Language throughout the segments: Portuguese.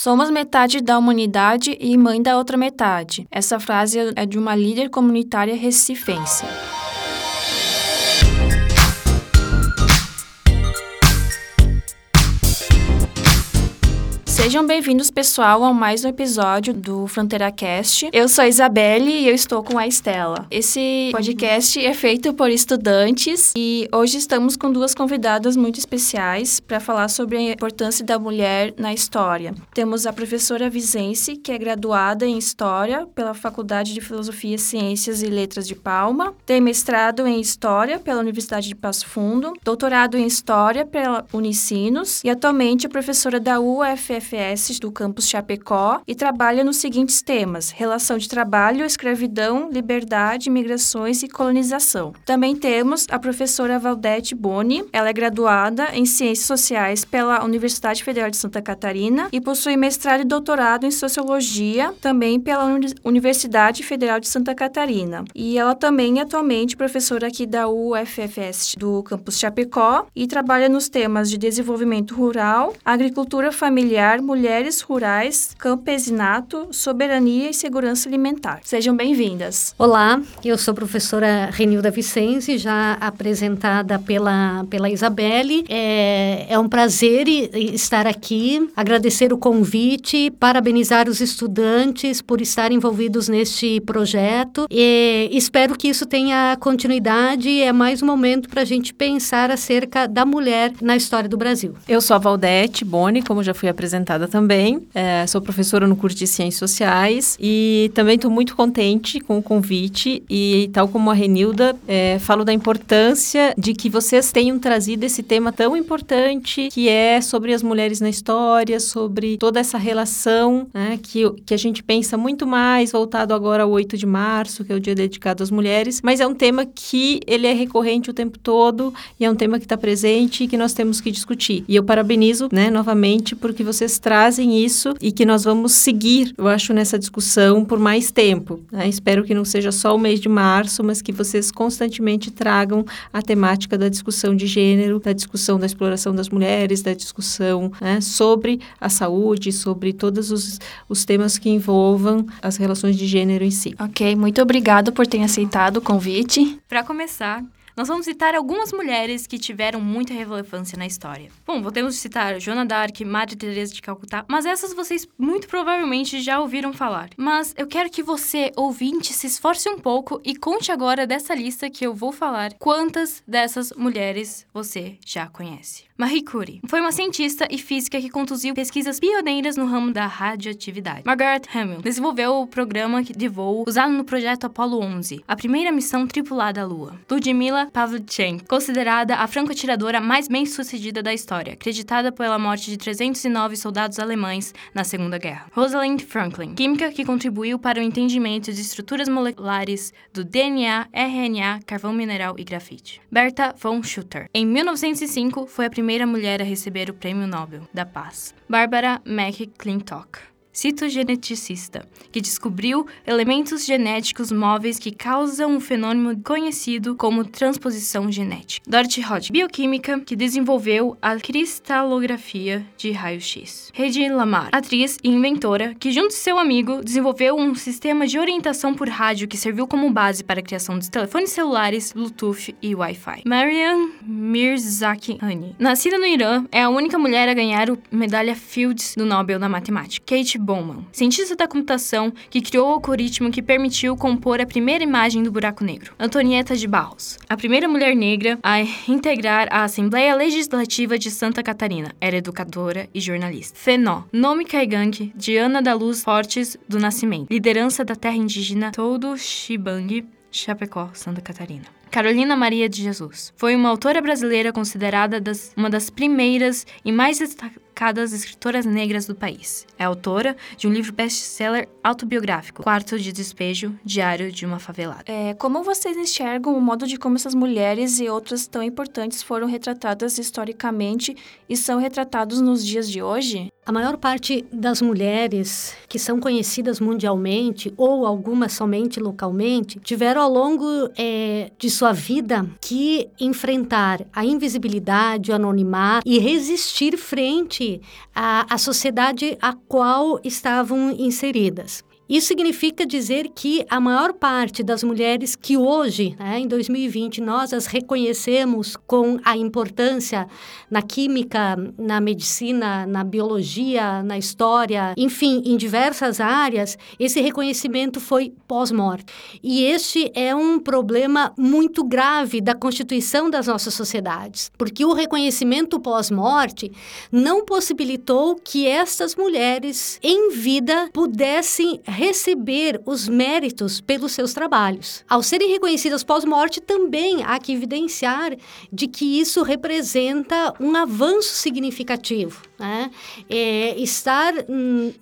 Somos metade da humanidade e mãe da outra metade. Essa frase é de uma líder comunitária recifense. Sejam bem-vindos, pessoal, a mais um episódio do Fronteira Cast. Eu sou a Isabelle e eu estou com a Estela. Esse podcast é feito por estudantes e hoje estamos com duas convidadas muito especiais para falar sobre a importância da mulher na história. Temos a professora Vizense, que é graduada em História pela Faculdade de Filosofia, Ciências e Letras de Palma, tem mestrado em História pela Universidade de Passo Fundo, doutorado em História pela Unicinos e atualmente é professora da UFF do campus Chapecó e trabalha nos seguintes temas: relação de trabalho, escravidão, liberdade, migrações e colonização. Também temos a professora Valdete Boni. Ela é graduada em Ciências Sociais pela Universidade Federal de Santa Catarina e possui mestrado e doutorado em Sociologia, também pela Universidade Federal de Santa Catarina. E ela também é atualmente professora aqui da UFFS do campus Chapecó e trabalha nos temas de desenvolvimento rural, agricultura familiar, mulheres rurais, campesinato, soberania e segurança alimentar. Sejam bem-vindas. Olá, eu sou a professora Renilda Vicenzi, já apresentada pela, pela Isabelle. É, é um prazer estar aqui, agradecer o convite, parabenizar os estudantes por estarem envolvidos neste projeto e espero que isso tenha continuidade. É mais um momento para a gente pensar acerca da mulher na história do Brasil. Eu sou a Valdete Boni, como já fui apresentada também. É, sou professora no curso de Ciências Sociais e também estou muito contente com o convite e, tal como a Renilda, é, falo da importância de que vocês tenham trazido esse tema tão importante que é sobre as mulheres na história, sobre toda essa relação né, que, que a gente pensa muito mais voltado agora ao 8 de março, que é o dia dedicado às mulheres, mas é um tema que ele é recorrente o tempo todo e é um tema que está presente e que nós temos que discutir. E eu parabenizo, né, novamente, porque vocês trazem isso e que nós vamos seguir, eu acho, nessa discussão por mais tempo. Né? Espero que não seja só o mês de março, mas que vocês constantemente tragam a temática da discussão de gênero, da discussão da exploração das mulheres, da discussão né, sobre a saúde, sobre todos os, os temas que envolvam as relações de gênero em si. Ok, muito obrigado por ter aceitado o convite. Para começar, nós vamos citar algumas mulheres que tiveram muita relevância na história. Bom, podemos citar Joana d'Arc, Madre Teresa de Calcutá, mas essas vocês muito provavelmente já ouviram falar. Mas eu quero que você, ouvinte, se esforce um pouco e conte agora dessa lista que eu vou falar quantas dessas mulheres você já conhece. Marie Curie foi uma cientista e física que conduziu pesquisas pioneiras no ramo da radioatividade. Margaret Hamill desenvolveu o programa de voo usado no projeto Apollo 11, a primeira missão tripulada à Lua. Ludmila Pavlichenko, considerada a franco-atiradora mais bem-sucedida da história, acreditada pela morte de 309 soldados alemães na Segunda Guerra. Rosalind Franklin, química que contribuiu para o entendimento de estruturas moleculares do DNA, RNA, carvão mineral e grafite. Berta von Schutter. Em 1905, foi a primeira mulher a receber o Prêmio Nobel da Paz. Barbara McClintock citogeneticista, que descobriu elementos genéticos móveis que causam um fenômeno conhecido como transposição genética. Dorothy Hodge, bioquímica, que desenvolveu a cristalografia de raio-x. Hedy Lamar, atriz e inventora, que junto de seu amigo desenvolveu um sistema de orientação por rádio que serviu como base para a criação dos telefones celulares, Bluetooth e Wi-Fi. Mariam Mirzakhani, nascida no Irã, é a única mulher a ganhar a medalha Fields do Nobel da Matemática. Kate Bowman, cientista da computação que criou o algoritmo que permitiu compor a primeira imagem do buraco negro. Antonieta de Barros, a primeira mulher negra a integrar a Assembleia Legislativa de Santa Catarina, era educadora e jornalista. Fenó, nome caigangue de Ana da Luz Fortes do Nascimento, liderança da terra indígena Todo Shibang, Chapecó, Santa Catarina. Carolina Maria de Jesus. Foi uma autora brasileira considerada das, uma das primeiras e mais destacadas escritoras negras do país. É autora de um livro best-seller autobiográfico, Quarto de Despejo, Diário de uma Favelada. É, como vocês enxergam o modo de como essas mulheres e outras tão importantes foram retratadas historicamente e são retratados nos dias de hoje? A maior parte das mulheres que são conhecidas mundialmente ou algumas somente localmente tiveram ao longo é, de sua vida que enfrentar a invisibilidade, o anonimato e resistir frente a, a sociedade a qual estavam inseridas. Isso significa dizer que a maior parte das mulheres que hoje, né, em 2020, nós as reconhecemos com a importância na química, na medicina, na biologia, na história, enfim, em diversas áreas, esse reconhecimento foi pós-morte. E este é um problema muito grave da constituição das nossas sociedades, porque o reconhecimento pós-morte não possibilitou que estas mulheres em vida pudessem receber os méritos pelos seus trabalhos. Ao serem reconhecidas pós-morte, também há que evidenciar de que isso representa um avanço significativo. Né? É, estar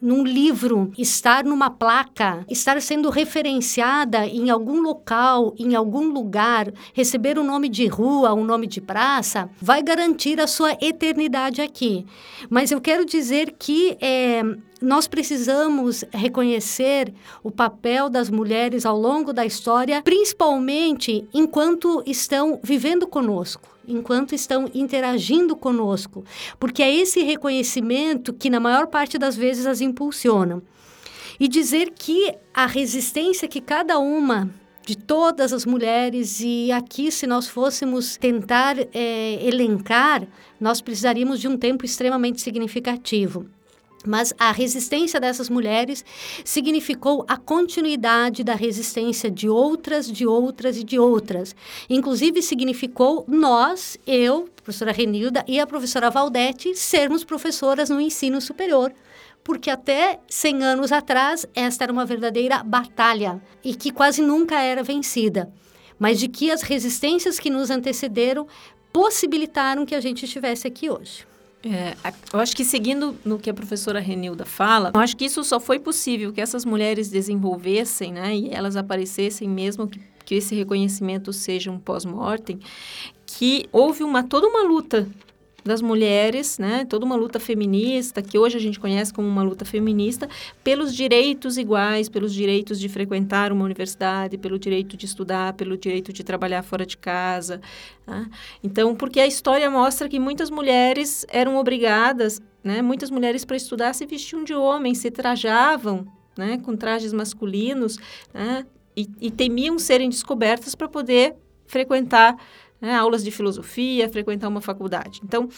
num livro, estar numa placa, estar sendo referenciada em algum local, em algum lugar, receber um nome de rua, um nome de praça, vai garantir a sua eternidade aqui. Mas eu quero dizer que é, nós precisamos reconhecer o papel das mulheres ao longo da história, principalmente enquanto estão vivendo conosco enquanto estão interagindo conosco, porque é esse reconhecimento que, na maior parte das vezes, as impulsiona. E dizer que a resistência que cada uma de todas as mulheres, e aqui, se nós fôssemos tentar é, elencar, nós precisaríamos de um tempo extremamente significativo. Mas a resistência dessas mulheres significou a continuidade da resistência de outras, de outras e de outras. Inclusive, significou nós, eu, professora Renilda e a professora Valdete, sermos professoras no ensino superior. Porque até 100 anos atrás, esta era uma verdadeira batalha e que quase nunca era vencida. Mas de que as resistências que nos antecederam possibilitaram que a gente estivesse aqui hoje. É, eu acho que seguindo no que a professora Renilda fala, eu acho que isso só foi possível que essas mulheres desenvolvessem, né, e elas aparecessem mesmo que, que esse reconhecimento seja um pós-mortem, que houve uma toda uma luta das mulheres, né, toda uma luta feminista, que hoje a gente conhece como uma luta feminista, pelos direitos iguais, pelos direitos de frequentar uma universidade, pelo direito de estudar, pelo direito de trabalhar fora de casa. Né? Então, porque a história mostra que muitas mulheres eram obrigadas, né, muitas mulheres para estudar se vestiam de homem, se trajavam né, com trajes masculinos, né, e, e temiam serem descobertas para poder frequentar né, aulas de filosofia, frequentar uma faculdade. Então,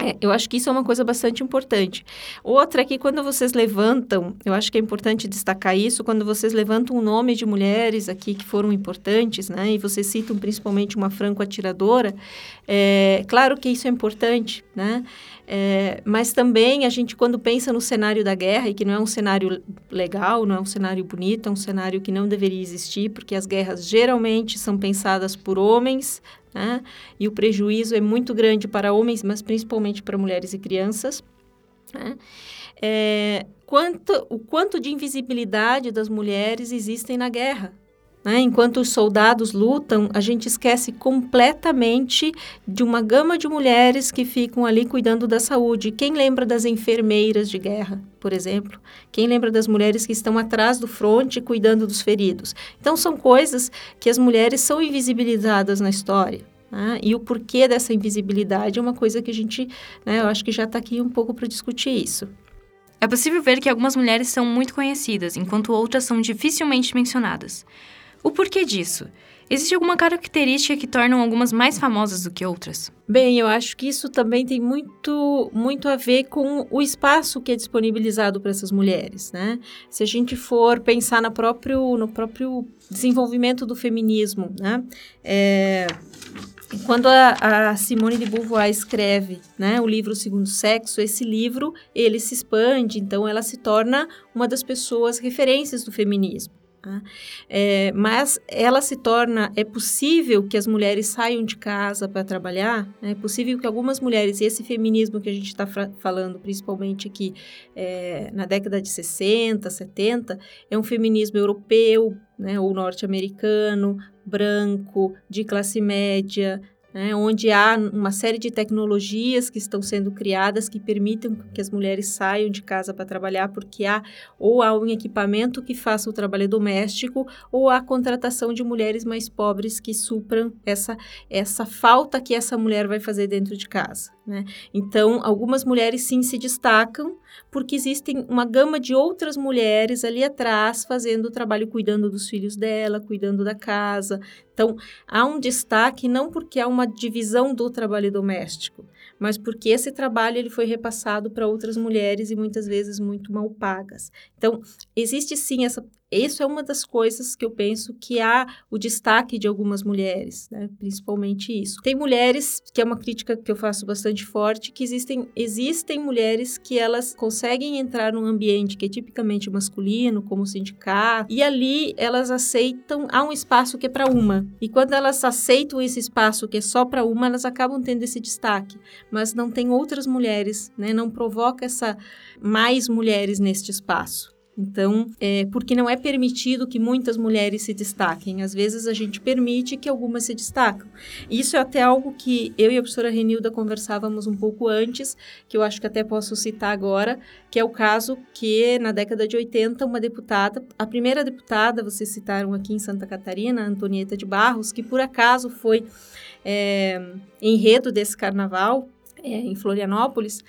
é, eu acho que isso é uma coisa bastante importante. Outra é que quando vocês levantam, eu acho que é importante destacar isso, quando vocês levantam o nome de mulheres aqui que foram importantes, né? E vocês citam principalmente uma franco-atiradora, é, claro que isso é importante, né? É, mas também a gente, quando pensa no cenário da guerra, e que não é um cenário legal, não é um cenário bonito, é um cenário que não deveria existir, porque as guerras geralmente são pensadas por homens, né? E o prejuízo é muito grande para homens, mas principalmente para mulheres e crianças. Né? É, quanto, o quanto de invisibilidade das mulheres existem na guerra. Né? Enquanto os soldados lutam, a gente esquece completamente de uma gama de mulheres que ficam ali cuidando da saúde. Quem lembra das enfermeiras de guerra, por exemplo? Quem lembra das mulheres que estão atrás do fronte cuidando dos feridos? Então, são coisas que as mulheres são invisibilizadas na história. Né? E o porquê dessa invisibilidade é uma coisa que a gente, né, eu acho que já está aqui um pouco para discutir isso. É possível ver que algumas mulheres são muito conhecidas, enquanto outras são dificilmente mencionadas. O porquê disso? Existe alguma característica que tornam algumas mais famosas do que outras? Bem, eu acho que isso também tem muito, muito a ver com o espaço que é disponibilizado para essas mulheres, né? Se a gente for pensar no próprio, no próprio desenvolvimento do feminismo, né? É, quando a, a, Simone de Beauvoir escreve né, o livro O Segundo Sexo, esse livro ele se expande, então ela se torna uma das pessoas referências do feminismo. Tá? É, mas ela se torna, é possível que as mulheres saiam de casa para trabalhar, né? é possível que algumas mulheres, e esse feminismo que a gente está falando principalmente aqui é, na década de 60, 70, é um feminismo europeu, né, ou norte-americano, branco, de classe média, né, onde há uma série de tecnologias que estão sendo criadas que permitem que as mulheres saiam de casa para trabalhar, porque há ou há um equipamento que faça o trabalho doméstico, ou há contratação de mulheres mais pobres que supram essa, essa falta que essa mulher vai fazer dentro de casa. Né? Então, algumas mulheres sim se destacam, porque existem uma gama de outras mulheres ali atrás fazendo o trabalho, cuidando dos filhos dela, cuidando da casa. Então, há um destaque não porque há uma divisão do trabalho doméstico, mas porque esse trabalho ele foi repassado para outras mulheres e muitas vezes muito mal pagas. Então, existe sim essa isso é uma das coisas que eu penso que há o destaque de algumas mulheres, né? principalmente isso. Tem mulheres, que é uma crítica que eu faço bastante forte, que existem, existem mulheres que elas conseguem entrar num ambiente que é tipicamente masculino, como o sindicato, e ali elas aceitam, há um espaço que é para uma. E quando elas aceitam esse espaço que é só para uma, elas acabam tendo esse destaque, mas não tem outras mulheres, né? não provoca essa mais mulheres neste espaço. Então, é, porque não é permitido que muitas mulheres se destaquem. Às vezes a gente permite que algumas se destacam. Isso é até algo que eu e a professora Renilda conversávamos um pouco antes, que eu acho que até posso citar agora, que é o caso que na década de 80 uma deputada, a primeira deputada, vocês citaram aqui em Santa Catarina, Antonieta de Barros, que por acaso foi é, enredo desse carnaval, é, em Florianópolis,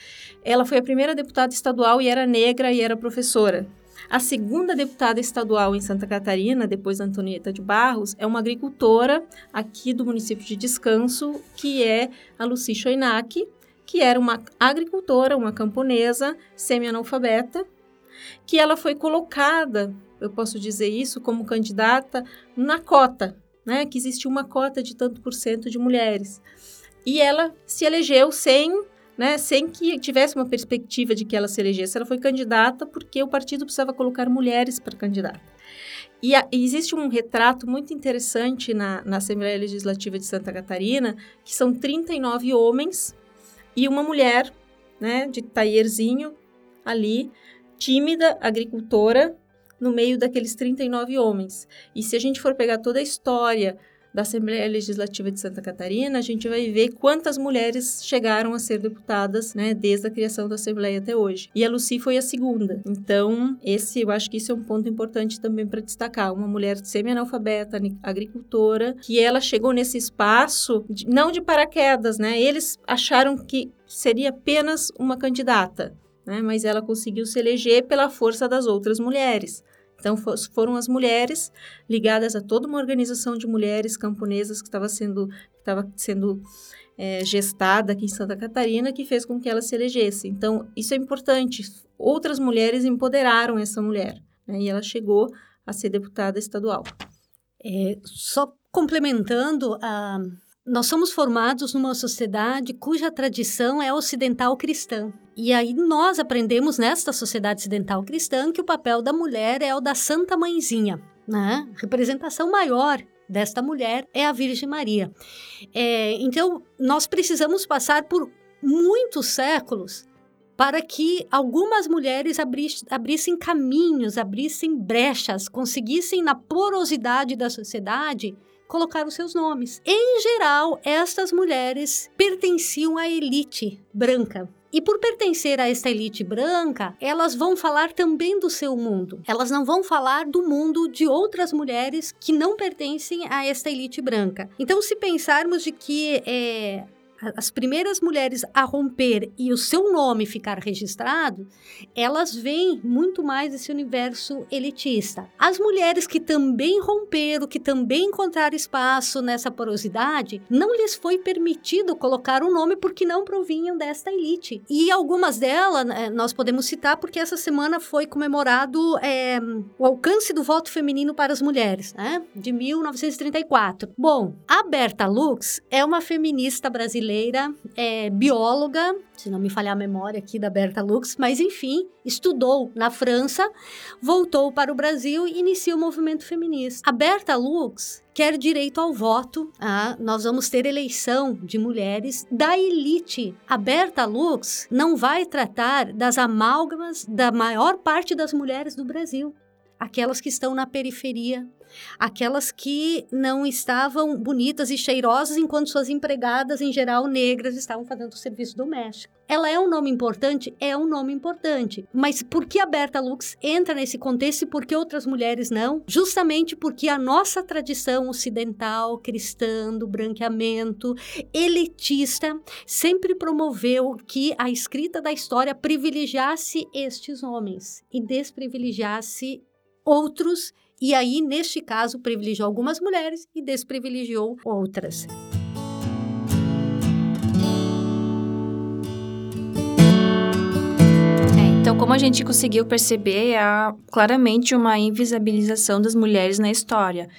ela foi a primeira deputada estadual e era negra e era professora. A segunda deputada estadual em Santa Catarina, depois da Antonieta de Barros, é uma agricultora aqui do município de Descanso, que é a Luci Choinac, que era uma agricultora, uma camponesa, semi-analfabeta, que ela foi colocada, eu posso dizer isso, como candidata na cota, né? Que existia uma cota de tanto por cento de mulheres. E ela se elegeu sem né, sem que tivesse uma perspectiva de que ela se elegesse. Ela foi candidata porque o partido precisava colocar mulheres para candidata. E, a, e, existe um retrato muito interessante na, na Assembleia Legislativa de Santa Catarina, que são 39 homens e uma mulher, né, de taierzinho ali, tímida, agricultora, no meio daqueles 39 homens. E se a gente for pegar toda a história da Assembleia Legislativa de Santa Catarina, a gente vai ver quantas mulheres chegaram a ser deputadas, né, desde a criação da Assembleia até hoje. E a Lucy foi a segunda. Então, esse, eu acho que isso é um ponto importante também para destacar, uma mulher semi-analfabeta, agricultora, que ela chegou nesse espaço de, não de paraquedas, né? Eles acharam que seria apenas uma candidata, né? Mas ela conseguiu se eleger pela força das outras mulheres. Então, foram as mulheres ligadas a toda uma organização de mulheres camponesas que estava sendo, que estava sendo é, gestada aqui em Santa Catarina, que fez com que ela se elegesse. Então, isso é importante. Outras mulheres empoderaram essa mulher, né? e ela chegou a ser deputada estadual. É, só complementando, a, nós somos formados numa sociedade cuja tradição é ocidental cristã. E aí nós aprendemos nesta sociedade ocidental cristã que o papel da mulher é o da Santa Mãezinha, né? Representação maior desta mulher é a Virgem Maria. É, então nós precisamos passar por muitos séculos para que algumas mulheres abrissem caminhos, abrissem brechas, conseguissem na porosidade da sociedade colocar os seus nomes. Em geral, estas mulheres pertenciam à elite branca. E por pertencer a esta elite branca, elas vão falar também do seu mundo. Elas não vão falar do mundo de outras mulheres que não pertencem a esta elite branca. Então, se pensarmos de que é, as primeiras mulheres a romper e o seu nome ficar registrado, elas vêm muito mais desse universo elitista. As mulheres que também romperam, que também encontraram espaço nessa porosidade, não lhes foi permitido colocar o nome porque não provinham desta elite. E algumas delas né, nós podemos citar porque essa semana foi comemorado é, o alcance do voto feminino para as mulheres, né? De 1934. Bom, a Berta Lux é uma feminista brasileira brasileira, é bióloga, se não me falhar a memória aqui da Berta Lux, mas enfim, estudou na França, voltou para o Brasil e inicia o movimento feminista. A Berta Lux quer direito ao voto. Ah, nós vamos ter eleição de mulheres da elite. A Berta Lux não vai tratar das amálgamas da maior parte das mulheres do Brasil aquelas que estão na periferia, aquelas que não estavam bonitas e cheirosas enquanto suas empregadas, em geral negras, estavam fazendo o serviço doméstico. Ela é um nome importante? É um nome importante. Mas por que a Berta Lux entra nesse contexto e por que outras mulheres não? Justamente porque a nossa tradição ocidental, cristã, do branqueamento, elitista, sempre promoveu que a escrita da história privilegiasse estes homens e desprivilegiasse outros e aí, neste caso, privilegiou algumas mulheres e desprivilegiou outras. É, então, como a gente conseguiu perceber, há claramente uma invisibilização das mulheres na história.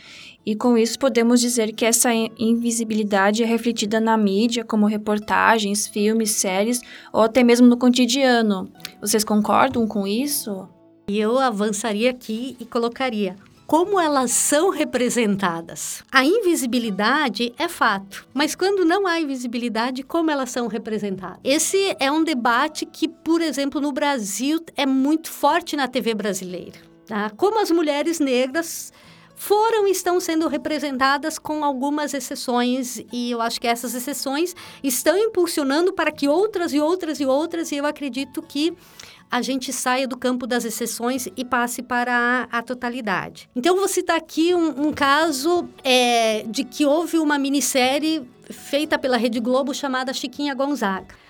E com isso podemos dizer que essa invisibilidade é refletida na mídia, como reportagens, filmes, séries ou até mesmo no cotidiano. Vocês concordam com isso? E eu avançaria aqui e colocaria: como elas são representadas. A invisibilidade é fato, mas quando não há invisibilidade, como elas são representadas? Esse é um debate que, por exemplo, no Brasil é muito forte na TV brasileira. Tá? Como as mulheres negras foram e estão sendo representadas com algumas exceções e eu acho que essas exceções estão impulsionando para que outras e outras e outras e eu acredito que a gente saia do campo das exceções e passe para a, a totalidade. Então, vou citar aqui um, um caso é, de que houve uma minissérie feita pela Rede Globo chamada Chiquinha Gonzaga.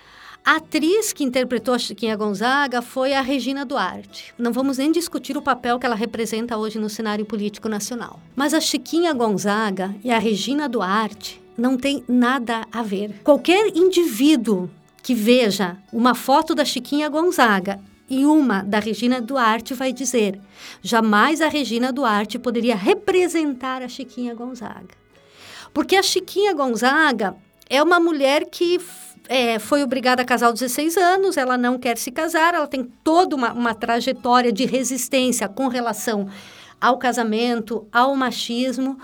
A atriz que interpretou a Chiquinha Gonzaga foi a Regina Duarte. Não vamos nem discutir o papel que ela representa hoje no cenário político nacional. Mas a Chiquinha Gonzaga e a Regina Duarte não têm nada a ver. Qualquer indivíduo que veja uma foto da Chiquinha Gonzaga e uma da Regina Duarte vai dizer: jamais a Regina Duarte poderia representar a Chiquinha Gonzaga. Porque a Chiquinha Gonzaga é uma mulher que é, foi obrigada a casar aos 16 anos, ela não quer se casar, ela tem toda uma, uma trajetória de resistência com relação ao casamento, ao machismo.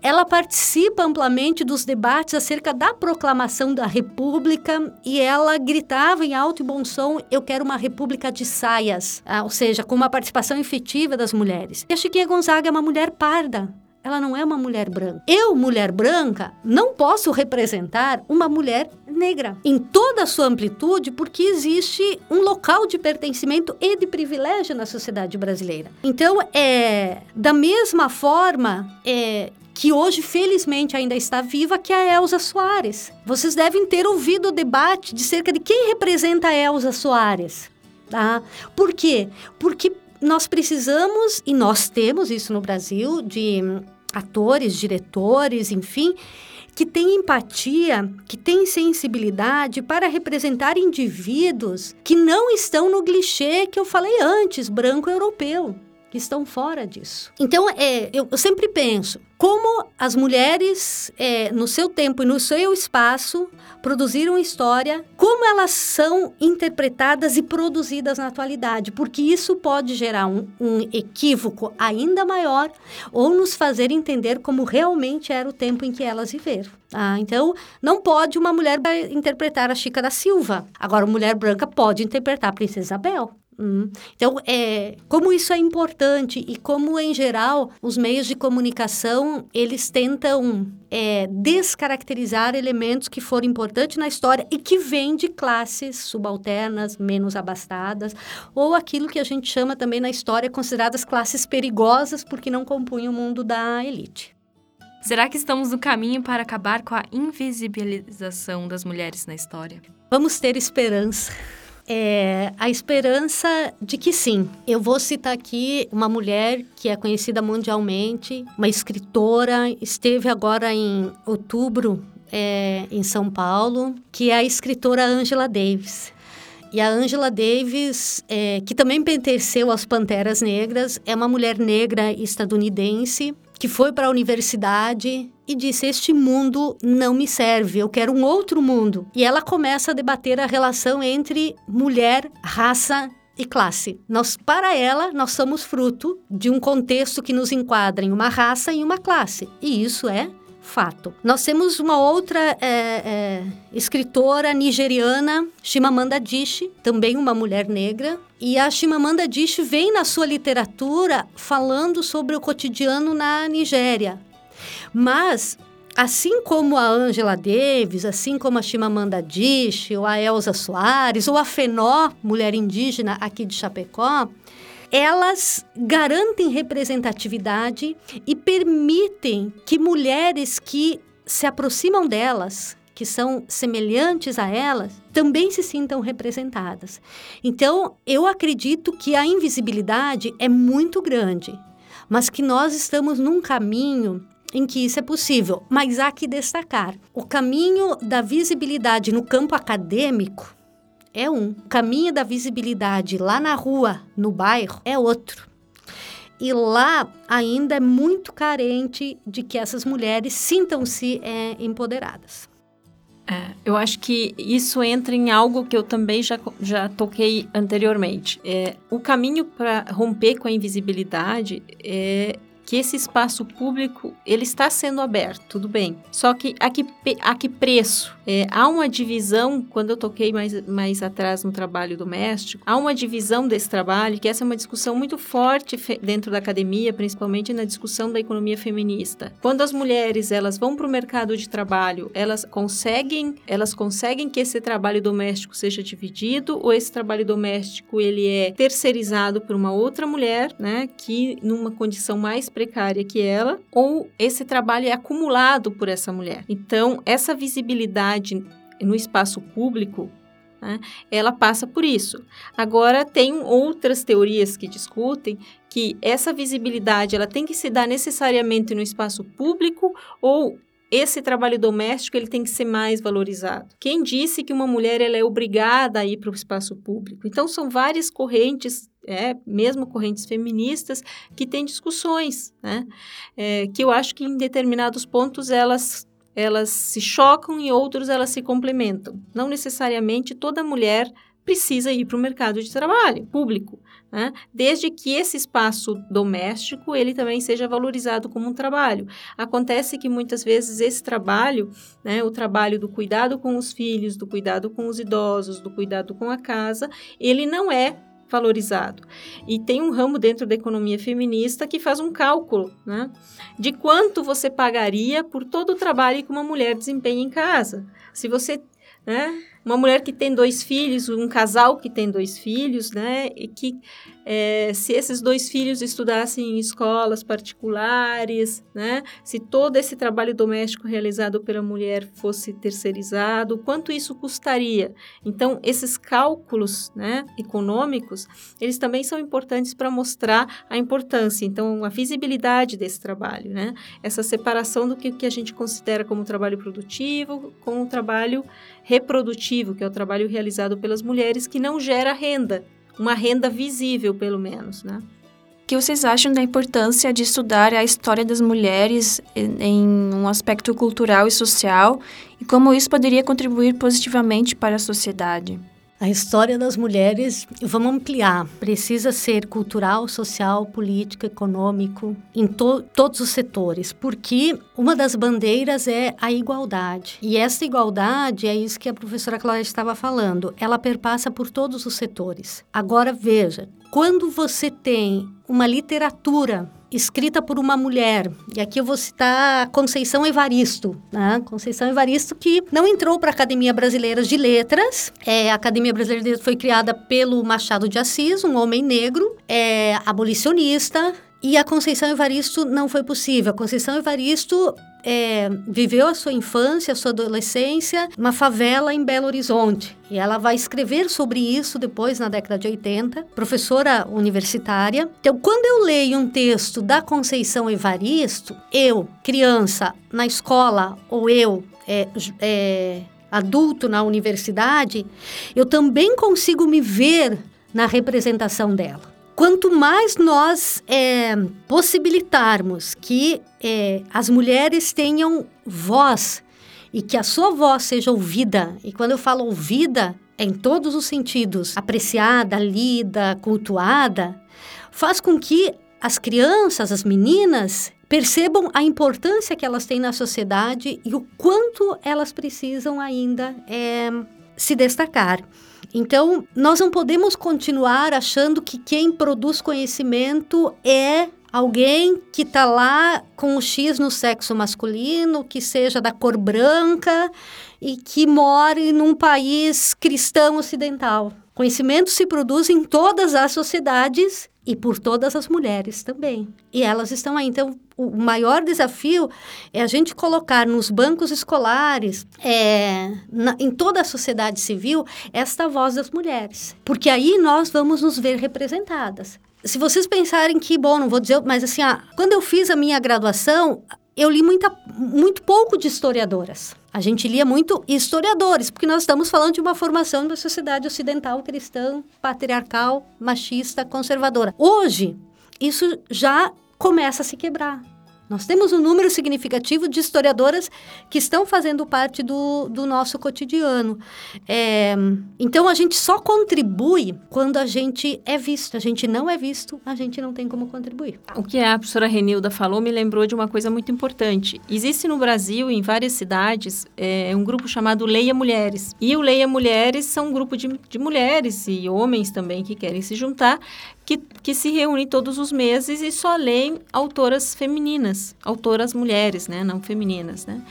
Ela participa amplamente dos debates acerca da proclamação da República e ela gritava em alto e bom som: Eu quero uma República de saias, ah, ou seja, com uma participação efetiva das mulheres. E a Chiquinha Gonzaga é uma mulher parda, ela não é uma mulher branca. Eu, mulher branca, não posso representar uma mulher negra em toda a sua amplitude, porque existe um local de pertencimento e de privilégio na sociedade brasileira. Então, é da mesma forma é, que hoje, felizmente, ainda está viva, que é a Elza Soares. Vocês devem ter ouvido o debate de cerca de quem representa a Elza Soares. Tá? Por quê? Porque nós precisamos, e nós temos isso no Brasil, de atores, diretores, enfim, que têm empatia, que têm sensibilidade para representar indivíduos que não estão no clichê que eu falei antes, branco europeu que estão fora disso. Então, é, eu, eu sempre penso como as mulheres, é, no seu tempo e no seu espaço, produziram história, como elas são interpretadas e produzidas na atualidade, porque isso pode gerar um, um equívoco ainda maior ou nos fazer entender como realmente era o tempo em que elas viveram. Ah, então, não pode uma mulher interpretar a Chica da Silva. Agora, mulher branca pode interpretar a Princesa Isabel. Hum. Então, é, como isso é importante e como, em geral, os meios de comunicação, eles tentam é, descaracterizar elementos que foram importantes na história e que vêm de classes subalternas, menos abastadas, ou aquilo que a gente chama também na história consideradas classes perigosas porque não compunham o mundo da elite. Será que estamos no caminho para acabar com a invisibilização das mulheres na história? Vamos ter esperança é a esperança de que sim. Eu vou citar aqui uma mulher que é conhecida mundialmente, uma escritora, esteve agora em outubro é, em São Paulo, que é a escritora Angela Davis. E a Angela Davis, é, que também pertenceu às Panteras Negras, é uma mulher negra estadunidense que foi para a universidade e disse: Este mundo não me serve, eu quero um outro mundo. E ela começa a debater a relação entre mulher, raça e classe. Nós, para ela, nós somos fruto de um contexto que nos enquadra em uma raça e uma classe. E isso é fato. Nós temos uma outra é, é, escritora nigeriana, Chimamanda Adichie, também uma mulher negra, E a Chimamanda Adichie vem na sua literatura falando sobre o cotidiano na Nigéria. Mas assim como a Angela Davis, assim como a Chimamanda Adichie, ou a Elza Soares, ou a Fenó, mulher indígena aqui de Chapecó, elas garantem representatividade e permitem que mulheres que se aproximam delas, que são semelhantes a elas, também se sintam representadas. Então, eu acredito que a invisibilidade é muito grande, mas que nós estamos num caminho em que isso é possível. Mas há que destacar: o caminho da visibilidade no campo acadêmico é um, o caminho da visibilidade lá na rua, no bairro, é outro. E lá ainda é muito carente de que essas mulheres sintam-se é, empoderadas. É, eu acho que isso entra em algo que eu também já, já toquei anteriormente. É, o caminho para romper com a invisibilidade é que esse espaço público ele está sendo aberto, tudo bem. Só que a que, a que preço? É, há uma divisão, quando eu toquei mais, mais atrás no trabalho doméstico, há uma divisão desse trabalho, que essa é uma discussão muito forte dentro da academia, principalmente na discussão da economia feminista. Quando as mulheres elas vão para o mercado de trabalho, elas conseguem, elas conseguem que esse trabalho doméstico seja dividido ou esse trabalho doméstico ele é terceirizado por uma outra mulher, né, que numa condição mais precária que ela, ou esse trabalho é acumulado por essa mulher. Então, essa visibilidade no espaço público né, ela passa por isso. Agora, tem outras teorias que discutem que essa visibilidade ela tem que se dar necessariamente no espaço público ou esse trabalho doméstico ele tem que ser mais valorizado. Quem disse que uma mulher ela é obrigada a ir para o espaço público? Então, são várias correntes é, mesmo correntes feministas, que têm discussões, né? É, que eu acho que em determinados pontos elas elas se chocam e outros elas se complementam. Não necessariamente toda mulher precisa ir para o mercado de trabalho público, né? desde que esse espaço doméstico ele também seja valorizado como um trabalho. Acontece que muitas vezes esse trabalho, né, o trabalho do cuidado com os filhos, do cuidado com os idosos, do cuidado com a casa, ele não é valorizado. E tem um ramo dentro da economia feminista que faz um cálculo, né, de quanto você pagaria por todo o trabalho que uma mulher desempenha em casa. Se você, né, uma mulher que tem dois filhos, um casal que tem dois filhos, né, e que é, se esses dois filhos estudassem em escolas particulares, né? Se todo esse trabalho doméstico realizado pela mulher fosse terceirizado, quanto isso custaria? Então, esses cálculos, né, econômicos, eles também são importantes para mostrar a importância, então, a visibilidade desse trabalho, né? Essa separação do que, que a gente considera como trabalho produtivo com o trabalho reprodutivo, que é o trabalho realizado pelas mulheres que não gera renda, uma renda visível, pelo menos, né? O que vocês acham da importância de estudar a história das mulheres em um aspecto cultural e social e como isso poderia contribuir positivamente para a sociedade? A história das mulheres, vamos ampliar, precisa ser cultural, social, político, econômico, em to todos os setores, porque uma das bandeiras é a igualdade. E essa igualdade é isso que a professora Cláudia estava falando, ela perpassa por todos os setores. Agora veja, quando você tem uma literatura escrita por uma mulher. E aqui eu vou citar Conceição Evaristo, né? Conceição Evaristo que não entrou para a Academia Brasileira de Letras. É, a Academia Brasileira de Letras foi criada pelo Machado de Assis, um homem negro, é abolicionista, e a Conceição Evaristo não foi possível. A Conceição Evaristo é, viveu a sua infância, a sua adolescência, uma favela em Belo Horizonte. E ela vai escrever sobre isso depois, na década de 80, professora universitária. Então, quando eu leio um texto da Conceição Evaristo, eu, criança, na escola, ou eu, é, é, adulto na universidade, eu também consigo me ver na representação dela. Quanto mais nós é, possibilitarmos que é, as mulheres tenham voz e que a sua voz seja ouvida, e quando eu falo ouvida, é em todos os sentidos, apreciada, lida, cultuada, faz com que as crianças, as meninas, percebam a importância que elas têm na sociedade e o quanto elas precisam ainda é, se destacar. Então, nós não podemos continuar achando que quem produz conhecimento é alguém que está lá com o X no sexo masculino, que seja da cor branca e que more num país cristão ocidental. Conhecimento se produz em todas as sociedades e por todas as mulheres também. E elas estão aí. Então, o maior desafio é a gente colocar nos bancos escolares, é, na, em toda a sociedade civil, esta voz das mulheres. Porque aí nós vamos nos ver representadas. Se vocês pensarem que, bom, não vou dizer, mas assim, ah, quando eu fiz a minha graduação, eu li muita, muito pouco de historiadoras. A gente lia muito historiadores, porque nós estamos falando de uma formação de uma sociedade ocidental, cristã, patriarcal, machista, conservadora. Hoje, isso já começa a se quebrar. Nós temos um número significativo de historiadoras que estão fazendo parte do, do nosso cotidiano. É, então, a gente só contribui quando a gente é visto. A gente não é visto, a gente não tem como contribuir. O que a professora Renilda falou me lembrou de uma coisa muito importante. Existe no Brasil, em várias cidades, é, um grupo chamado Leia Mulheres. E o Leia Mulheres são um grupo de, de mulheres e homens também que querem se juntar que, que se reúnem todos os meses e só leem autoras femininas, autoras mulheres, né, não femininas, né?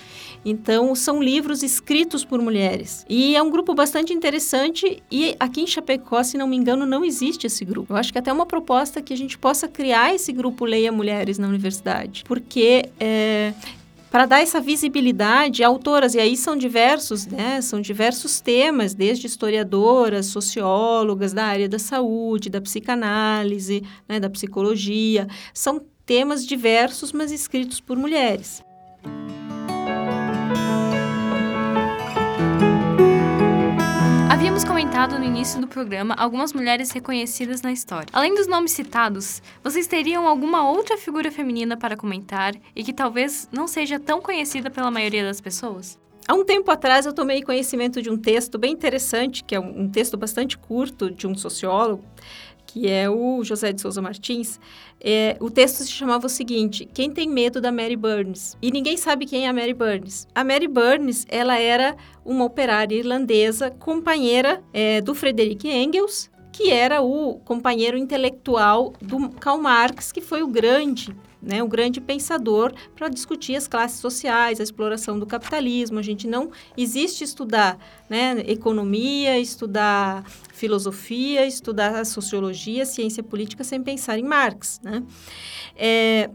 Então, são livros escritos por mulheres. E é um grupo bastante interessante. E aqui em Chapecó, se não me engano, não existe esse grupo. Eu acho que até é uma proposta que a gente possa criar esse grupo Leia Mulheres na universidade. Porque é, para dar essa visibilidade a autoras, e aí são diversos, né, são diversos temas, desde historiadoras, sociólogas da área da saúde, da psicanálise, né, da psicologia, são temas diversos, mas escritos por mulheres. Comentado no início do programa algumas mulheres reconhecidas na história. Além dos nomes citados, vocês teriam alguma outra figura feminina para comentar e que talvez não seja tão conhecida pela maioria das pessoas? Há um tempo atrás eu tomei conhecimento de um texto bem interessante, que é um texto bastante curto de um sociólogo, que é o José de Souza Martins, é, o texto se chamava o seguinte: Quem tem medo da Mary Burns? E ninguém sabe quem é a Mary Burns. A Mary Burns, ela era uma operária irlandesa, companheira é, do Frederick Engels, que era o companheiro intelectual do Karl Marx, que foi o grande né, um grande pensador para discutir as classes sociais, a exploração do capitalismo. A gente não existe estudar né, economia, estudar filosofia, estudar sociologia, ciência política sem pensar em Marx. Né? É,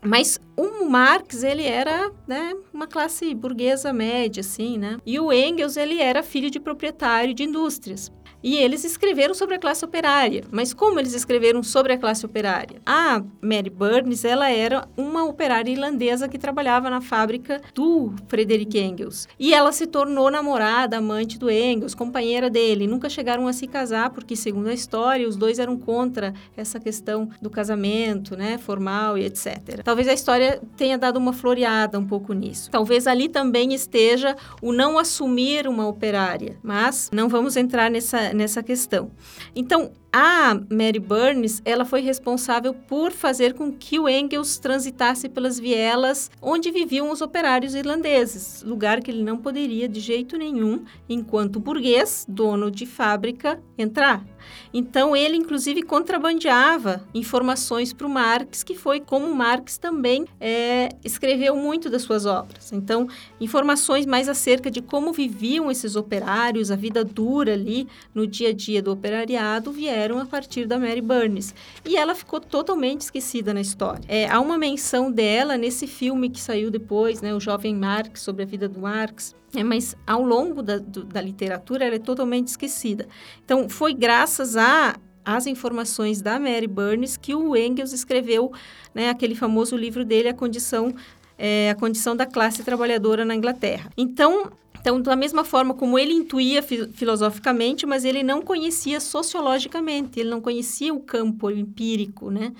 mas o Marx, ele era né, uma classe burguesa média, assim, né? E o Engels, ele era filho de proprietário de indústrias. E eles escreveram sobre a classe operária. Mas como eles escreveram sobre a classe operária? A Mary Burns, ela era uma operária irlandesa que trabalhava na fábrica do Frederick Engels. E ela se tornou namorada, amante do Engels, companheira dele. Nunca chegaram a se casar, porque, segundo a história, os dois eram contra essa questão do casamento, né, formal e etc. Talvez a história tenha dado uma floreada um pouco nisso. Talvez ali também esteja o não assumir uma operária. Mas não vamos entrar nessa nessa, questão. Então, a Mary Burns, ela foi responsável por fazer com que o Engels transitasse pelas vielas onde viviam os operários irlandeses, lugar que ele não poderia de jeito nenhum, enquanto burguês, dono de fábrica, entrar. Então, ele, inclusive, contrabandeava informações para o Marx, que foi como Marx também é, escreveu muito das suas obras. Então, informações mais acerca de como viviam esses operários, a vida dura ali no dia a dia do operariado, vieram a partir da Mary Burns. E ela ficou totalmente esquecida na história. É, há uma menção dela nesse filme que saiu depois, né, O Jovem Marx, sobre a vida do Marx. É, mas ao longo da, do, da literatura ela é totalmente esquecida. Então, foi graças a as informações da Mary Burns que o Engels escreveu né, aquele famoso livro dele, A Condição, é, a condição da Classe Trabalhadora na Inglaterra. Então, então, da mesma forma como ele intuía filosoficamente, mas ele não conhecia sociologicamente, ele não conhecia o campo empírico, né?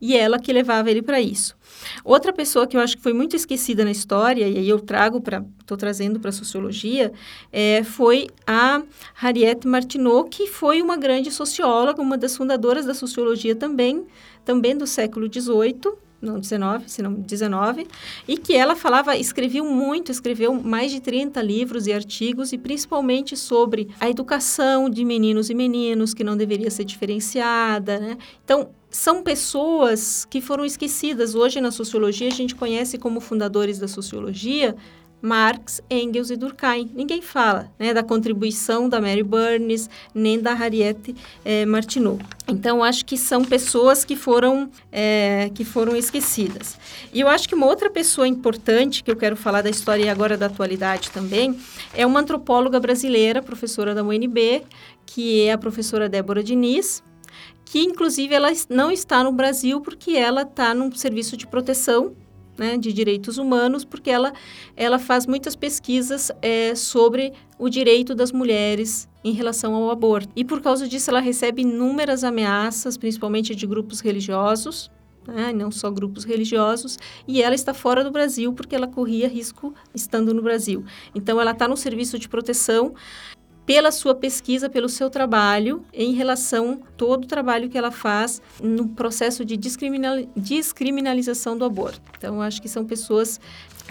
E ela que levava ele para isso. Outra pessoa que eu acho que foi muito esquecida na história, e aí eu trago para, estou trazendo para a sociologia, é, foi a Harriet Martineau, que foi uma grande socióloga, uma das fundadoras da sociologia também, também do século XVIII, não 19, se não 19, e que ela falava, escreveu muito, escreveu mais de 30 livros e artigos, e principalmente sobre a educação de meninos e meninos, que não deveria ser diferenciada, né? Então, são pessoas que foram esquecidas. Hoje, na sociologia, a gente conhece como fundadores da sociologia Marx, Engels e Durkheim. Ninguém fala né, da contribuição da Mary Burns, nem da Harriet eh, Martineau. Então, acho que são pessoas que foram, é, que foram esquecidas. E eu acho que uma outra pessoa importante, que eu quero falar da história e agora da atualidade também, é uma antropóloga brasileira, professora da UNB, que é a professora Débora Diniz, que inclusive ela não está no Brasil porque ela está num serviço de proteção né, de direitos humanos, porque ela, ela faz muitas pesquisas é, sobre o direito das mulheres em relação ao aborto. E por causa disso, ela recebe inúmeras ameaças, principalmente de grupos religiosos, né, não só grupos religiosos, e ela está fora do Brasil porque ela corria risco estando no Brasil. Então, ela está no serviço de proteção pela sua pesquisa, pelo seu trabalho, em relação a todo o trabalho que ela faz no processo de descriminalização do aborto. Então, acho que são pessoas,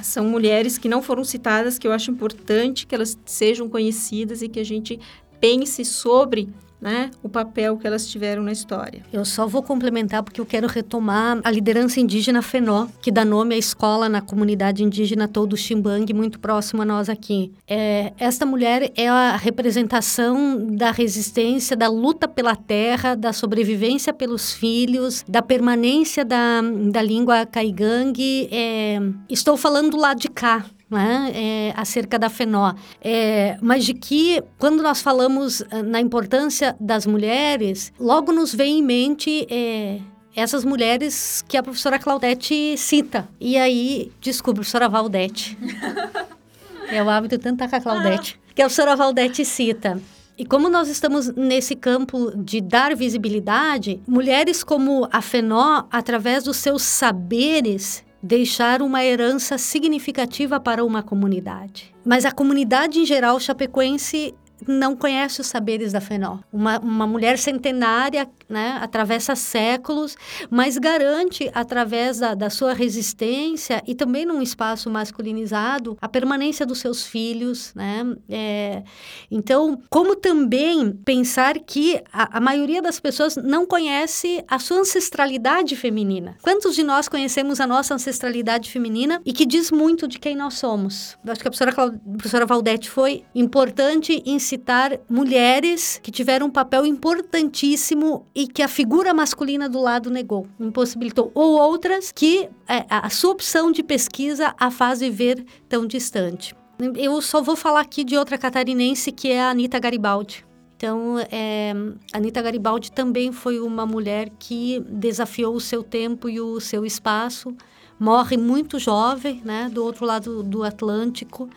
são mulheres que não foram citadas, que eu acho importante que elas sejam conhecidas e que a gente pense sobre né, o papel que elas tiveram na história. Eu só vou complementar porque eu quero retomar a liderança indígena Fenó, que dá nome à escola na comunidade indígena Todo Ximbang, muito próximo a nós aqui. É, esta mulher é a representação da resistência, da luta pela terra, da sobrevivência pelos filhos, da permanência da, da língua caigangue. É, estou falando do lado de cá, né, é, acerca da FENÓ. É, mas de que, quando nós falamos ah, na importância das mulheres, logo nos vem em mente é, essas mulheres que a professora Claudete cita. E aí, desculpa, professora Valdete. é o hábito tanto tá com a Claudete. Que a professora Valdete cita. E como nós estamos nesse campo de dar visibilidade, mulheres como a Fenó, através dos seus saberes, deixar uma herança significativa para uma comunidade. Mas a comunidade em geral chapecoense não conhece os saberes da Fenó. Uma, uma mulher centenária né, atravessa séculos, mas garante, através da, da sua resistência e também num espaço masculinizado, a permanência dos seus filhos. Né? É, então, como também pensar que a, a maioria das pessoas não conhece a sua ancestralidade feminina. Quantos de nós conhecemos a nossa ancestralidade feminina e que diz muito de quem nós somos? Eu acho que a professora, Claud... a professora Valdete foi importante em citar mulheres que tiveram um papel importantíssimo e que a figura masculina do lado negou, impossibilitou. Ou outras que é, a sua opção de pesquisa a faz viver tão distante. Eu só vou falar aqui de outra catarinense que é a Anita Garibaldi. Então, é, Anita Garibaldi também foi uma mulher que desafiou o seu tempo e o seu espaço. Morre muito jovem, né, do outro lado do Atlântico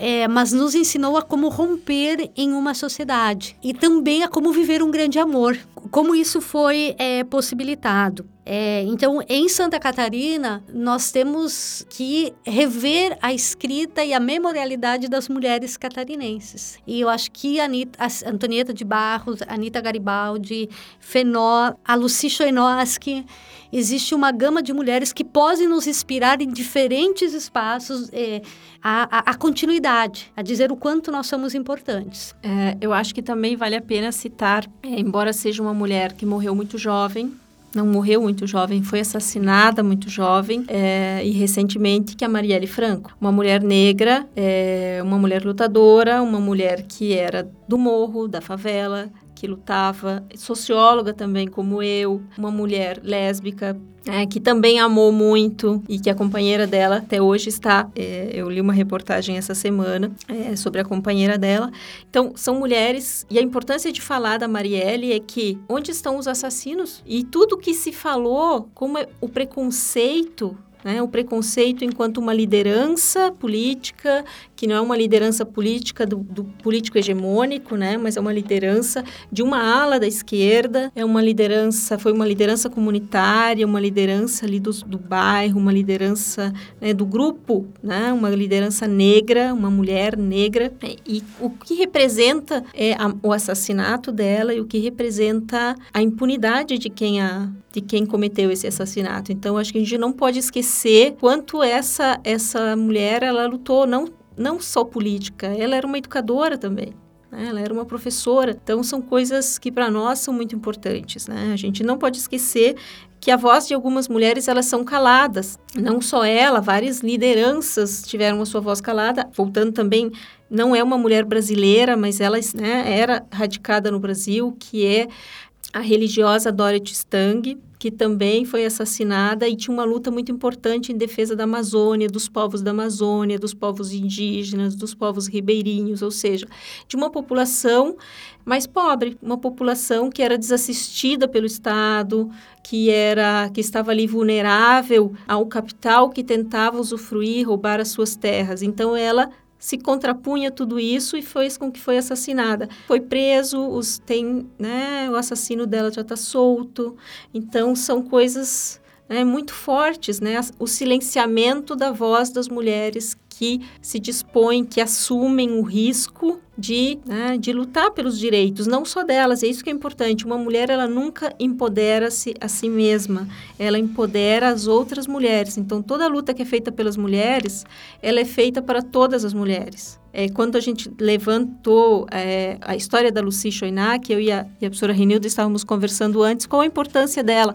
é, mas nos ensinou a como romper em uma sociedade e também a como viver um grande amor, como isso foi é, possibilitado. É, então, em Santa Catarina, nós temos que rever a escrita e a memorialidade das mulheres catarinenses. E eu acho que a, Anitta, a Antonieta de Barros, a Anitta Garibaldi, Fenó, a Lucy Choinoski, existe uma gama de mulheres que podem nos inspirar em diferentes espaços é, a, a, a, continuidade, a dizer o quanto nós somos importantes. É, eu acho que também vale a pena citar, é, embora seja uma mulher que morreu muito jovem, não morreu muito jovem, foi assassinada muito jovem é, e recentemente que é a Marielle Franco, uma mulher negra, é, uma mulher lutadora, uma mulher que era do morro, da favela, que lutava, socióloga também como eu, uma mulher lésbica é, que também amou muito e que a companheira dela até hoje está. É, eu li uma reportagem essa semana é, sobre a companheira dela. Então, são mulheres e a importância de falar da Marielle é que onde estão os assassinos? E tudo que se falou, como é o preconceito né, o preconceito enquanto uma liderança política que não é uma liderança política do, do, político hegemônico, né, mas é uma liderança de uma ala da esquerda, é uma liderança, foi uma liderança comunitária, uma liderança ali do, do bairro, uma liderança né, do grupo, né, uma liderança negra, uma mulher negra, e o que representa é a, o assassinato dela e o que representa a impunidade de quem a de quem cometeu esse assassinato. Então, acho que a gente não pode esquecer quanto essa essa mulher ela lutou não não só política, ela era uma educadora também. Né? Ela era uma professora. Então, são coisas que para nós são muito importantes. Né? A gente não pode esquecer que a voz de algumas mulheres elas são caladas. Não só ela, várias lideranças tiveram a sua voz calada. Voltando também, não é uma mulher brasileira, mas ela né, era radicada no Brasil, que é a religiosa Dorothy Stang, que também foi assassinada e tinha uma luta muito importante em defesa da Amazônia, dos povos da Amazônia, dos povos indígenas, dos povos ribeirinhos, ou seja, de uma população mais pobre, uma população que era desassistida pelo Estado, que era que estava ali vulnerável ao capital que tentava usufruir, roubar as suas terras. Então ela se contrapunha a tudo isso e foi com que foi assassinada. Foi preso, os, tem, né, o assassino dela já está solto. Então, são coisas né, muito fortes, né? O silenciamento da voz das mulheres que se dispõem, que assumem o risco de, né, de lutar pelos direitos, não só delas, é isso que é importante. Uma mulher, ela nunca empodera-se a si mesma, ela empodera as outras mulheres. Então, toda luta que é feita pelas mulheres, ela é feita para todas as mulheres. É, quando a gente levantou é, a história da Lucy Choinac, eu e a, e a professora Renilda estávamos conversando antes, qual a importância dela.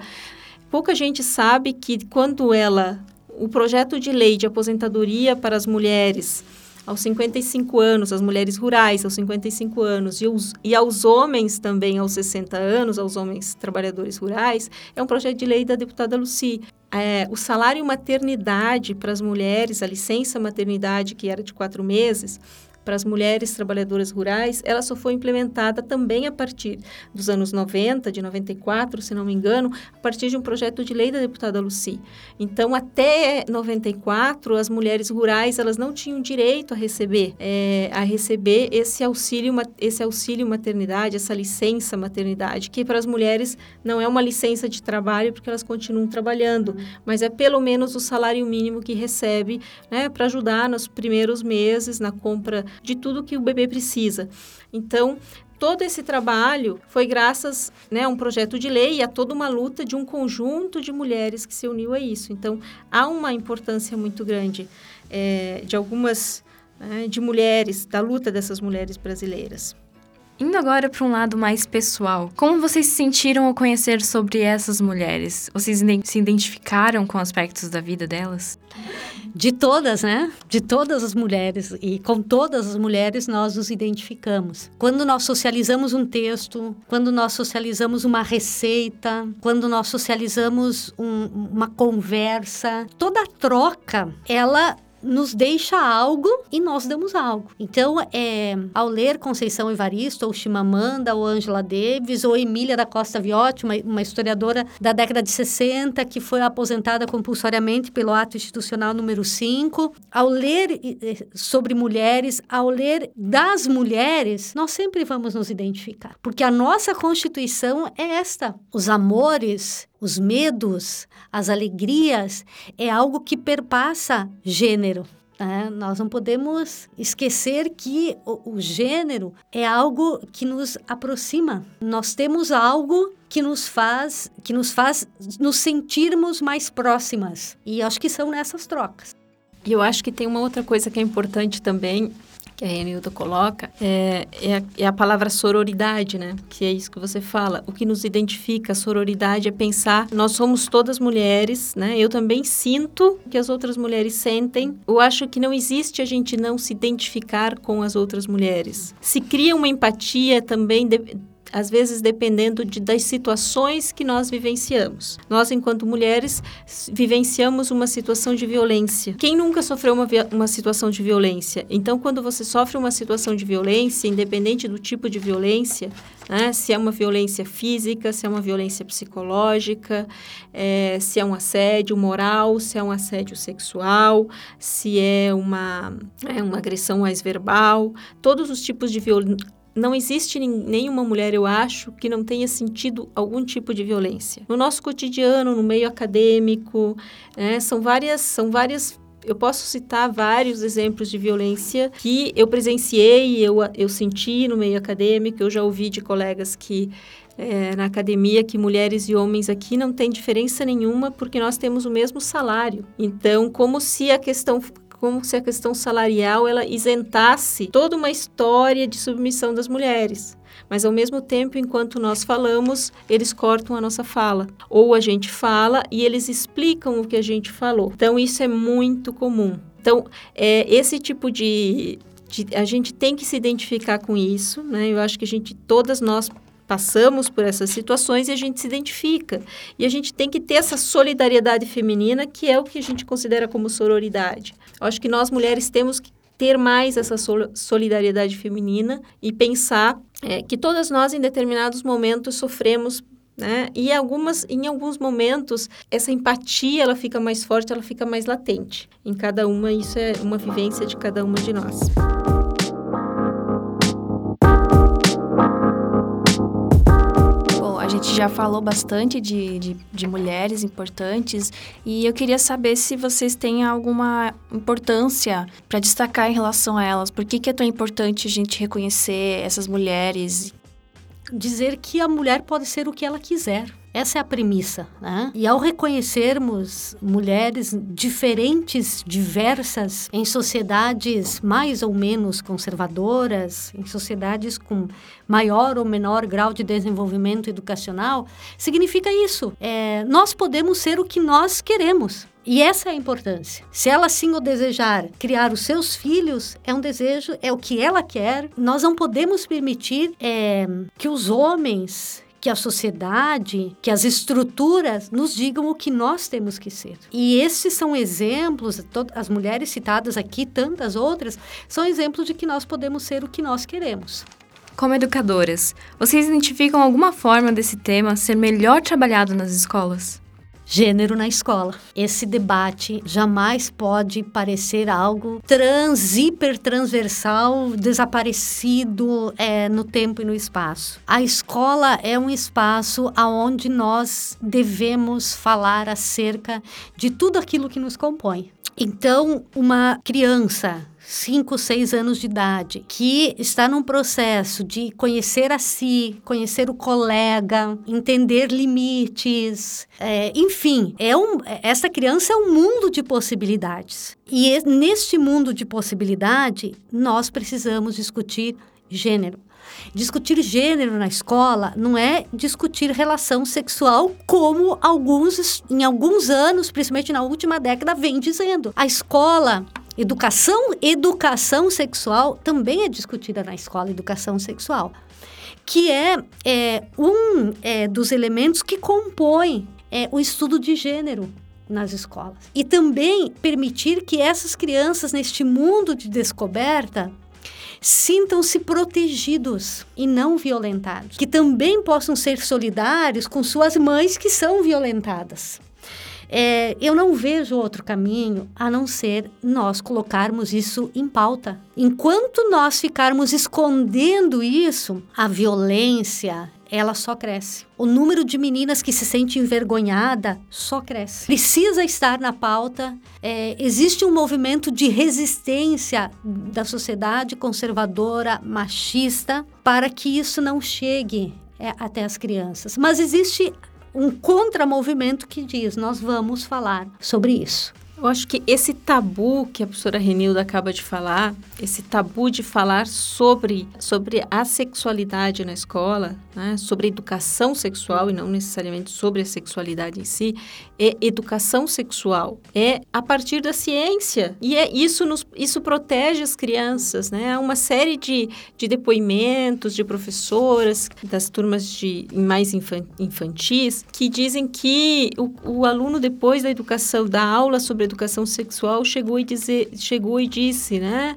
Pouca gente sabe que quando ela o projeto de lei de aposentadoria para as mulheres aos 55 anos, as mulheres rurais aos 55 anos e, os, e aos homens também aos 60 anos, aos homens trabalhadores rurais, é um projeto de lei da deputada Luci. É, o salário maternidade para as mulheres, a licença maternidade, que era de quatro meses, para as mulheres trabalhadoras rurais, ela só foi implementada também a partir dos anos 90, de 94, se não me engano, a partir de um projeto de lei da deputada Luci. Então, até 94, as mulheres rurais elas não tinham direito a receber é, a receber esse auxílio esse auxílio maternidade, essa licença maternidade, que para as mulheres não é uma licença de trabalho porque elas continuam trabalhando, mas é pelo menos o salário mínimo que recebe, né, para ajudar nos primeiros meses na compra de tudo que o bebê precisa. Então, todo esse trabalho foi graças né, a um projeto de lei e a toda uma luta de um conjunto de mulheres que se uniu a isso. Então, há uma importância muito grande é, de algumas, né, de mulheres, da luta dessas mulheres brasileiras. Indo agora para um lado mais pessoal, como vocês se sentiram ao conhecer sobre essas mulheres? Vocês se identificaram com aspectos da vida delas? De todas, né? De todas as mulheres e com todas as mulheres nós nos identificamos. Quando nós socializamos um texto, quando nós socializamos uma receita, quando nós socializamos um, uma conversa, toda troca, ela nos deixa algo e nós damos algo. Então, é, ao ler Conceição Evaristo, ou Chimamanda, ou Angela Davis, ou Emília da Costa Viotti, uma, uma historiadora da década de 60, que foi aposentada compulsoriamente pelo ato institucional número 5, ao ler sobre mulheres, ao ler das mulheres, nós sempre vamos nos identificar. Porque a nossa Constituição é esta. Os amores os medos, as alegrias, é algo que perpassa gênero. Né? Nós não podemos esquecer que o, o gênero é algo que nos aproxima. Nós temos algo que nos faz que nos faz nos sentirmos mais próximas. E acho que são nessas trocas. E eu acho que tem uma outra coisa que é importante também que a Renilda coloca, é, é a, é, a, palavra sororidade, né? Que é isso que você fala. O que nos identifica, a sororidade é pensar, nós somos todas mulheres, né? Eu também sinto o que as outras mulheres sentem. Eu acho que não existe a gente não se identificar com as outras mulheres. Se cria uma empatia também... De, às vezes dependendo de, das situações que nós vivenciamos. Nós, enquanto mulheres, vivenciamos uma situação de violência. Quem nunca sofreu uma, uma situação de violência? Então, quando você sofre uma situação de violência, independente do tipo de violência, né, se é uma violência física, se é uma violência psicológica, é, se é um assédio moral, se é um assédio sexual, se é uma, é uma agressão mais verbal, todos os tipos de violência não existe nenhuma mulher, eu acho, que não tenha sentido algum tipo de violência. No nosso cotidiano, no meio acadêmico, né, são várias, são várias eu posso citar vários exemplos de violência que eu presenciei, eu, eu senti no meio acadêmico, eu já ouvi de colegas que é, na academia que mulheres e homens aqui não tem diferença nenhuma porque nós temos o mesmo salário. Então, como se a questão como se a questão salarial ela isentasse toda uma história de submissão das mulheres. Mas ao mesmo tempo, enquanto nós falamos, eles cortam a nossa fala. Ou a gente fala e eles explicam o que a gente falou. Então isso é muito comum. Então, é, esse tipo de, de, a gente tem que se identificar com isso, né? Eu acho que a gente, todas nós passamos por essas situações e a gente se identifica. E a gente tem que ter essa solidariedade feminina, que é o que a gente considera como sororidade. Eu acho que nós mulheres temos que ter mais essa solidariedade feminina e pensar é, que todas nós, em determinados momentos, sofremos né? E algumas, em alguns momentos, essa empatia ela fica mais forte, ela fica mais latente. Em cada uma, isso é uma vivência de cada uma de nós. Gente já falou bastante de, de, de, mulheres importantes e eu queria saber se vocês têm alguma importância para destacar em relação a elas. Por que, que é tão importante a gente reconhecer essas mulheres? Dizer que a mulher pode ser o que ela quiser. Essa é a premissa. Né? E ao reconhecermos mulheres diferentes, diversas, em sociedades mais ou menos conservadoras, em sociedades com maior ou menor grau de desenvolvimento educacional, significa isso. É, nós podemos ser o que nós queremos. E essa é a importância. Se ela sim o desejar criar os seus filhos, é um desejo, é o que ela quer. Nós não podemos permitir é, que os homens que a sociedade, que as estruturas nos digam o que nós temos que ser. E esses são exemplos, as mulheres citadas aqui, tantas outras, são exemplos de que nós podemos ser o que nós queremos. Como educadoras, vocês identificam alguma forma desse tema ser melhor trabalhado nas escolas? Gênero na escola. Esse debate jamais pode parecer algo trans, hiper transversal, desaparecido é, no tempo e no espaço. A escola é um espaço aonde nós devemos falar acerca de tudo aquilo que nos compõe. Então, uma criança 5, 6 anos de idade, que está num processo de conhecer a si, conhecer o colega, entender limites, é, enfim, é um, essa criança é um mundo de possibilidades. E neste mundo de possibilidade, nós precisamos discutir gênero. Discutir gênero na escola não é discutir relação sexual como alguns em alguns anos, principalmente na última década, vem dizendo. A escola Educação, educação sexual também é discutida na escola, educação sexual, que é, é um é, dos elementos que compõe é, o estudo de gênero nas escolas. E também permitir que essas crianças, neste mundo de descoberta, sintam-se protegidos e não violentados, que também possam ser solidários com suas mães que são violentadas. É, eu não vejo outro caminho a não ser nós colocarmos isso em pauta. Enquanto nós ficarmos escondendo isso, a violência ela só cresce. O número de meninas que se sente envergonhada só cresce. Precisa estar na pauta. É, existe um movimento de resistência da sociedade conservadora, machista, para que isso não chegue é, até as crianças. Mas existe um contramovimento que diz: nós vamos falar sobre isso. Eu acho que esse tabu que a professora Renilda acaba de falar, esse tabu de falar sobre, sobre a sexualidade na escola, né, sobre educação sexual e não necessariamente sobre a sexualidade em si, é educação sexual. É a partir da ciência. E é isso, nos, isso protege as crianças. Né? Há uma série de, de depoimentos de professoras das turmas de mais infantis que dizem que o, o aluno, depois da educação, da aula sobre educação sexual chegou e, dizer, chegou e disse, né?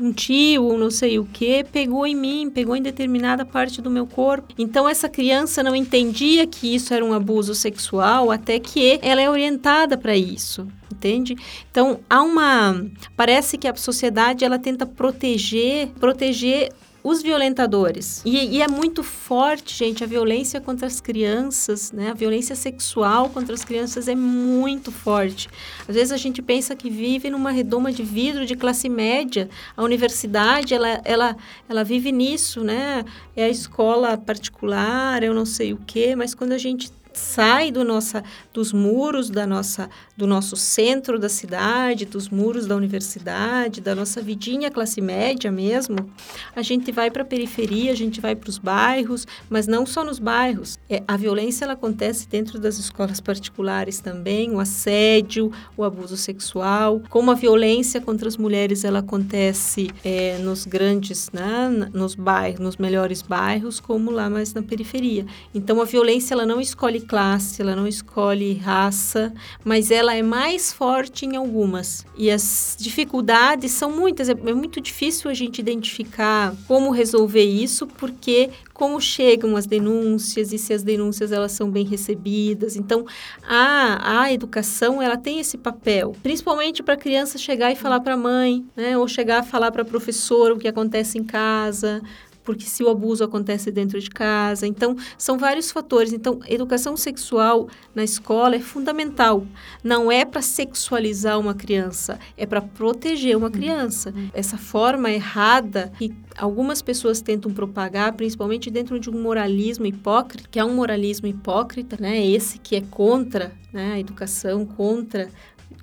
um tio ou não sei o que pegou em mim, pegou em determinada parte do meu corpo. Então essa criança não entendia que isso era um abuso sexual até que ela é orientada para isso entende? Então há uma parece que a sociedade ela tenta proteger proteger os violentadores. E, e, é muito forte, gente, a violência contra as crianças, né? A violência sexual contra as crianças é muito forte. Às vezes a gente pensa que vive numa redoma de vidro de classe média. A universidade, ela, ela, ela vive nisso, né? É a escola particular, eu não sei o quê, mas quando a gente sai do nossa, dos muros da nossa, do nosso centro da cidade, dos muros da universidade, da nossa vidinha classe média mesmo, a gente vai para a periferia, a gente vai para os bairros, mas não só nos bairros. É, a violência ela acontece dentro das escolas particulares também, o assédio, o abuso sexual, como a violência contra as mulheres ela acontece é, nos grandes, né, nos bairros, nos melhores bairros, como lá mais na periferia. Então a violência ela não escolhe classe, ela não escolhe raça, mas ela é mais forte em algumas. E as dificuldades são muitas, é, é muito difícil a gente identificar como resolver isso, porque como chegam as denúncias e se as denúncias elas são bem recebidas. Então, a, a educação ela tem esse papel, principalmente para a criança chegar e falar para a mãe, né, ou chegar a falar para a professora o que acontece em casa, porque se o abuso acontece dentro de casa. Então, são vários fatores. Então, educação sexual na escola é fundamental. Não é para sexualizar uma criança, é para proteger uma criança. Essa forma errada que algumas pessoas tentam propagar, principalmente dentro de um moralismo hipócrita, que é um moralismo hipócrita, né? Esse que é contra né, a educação, contra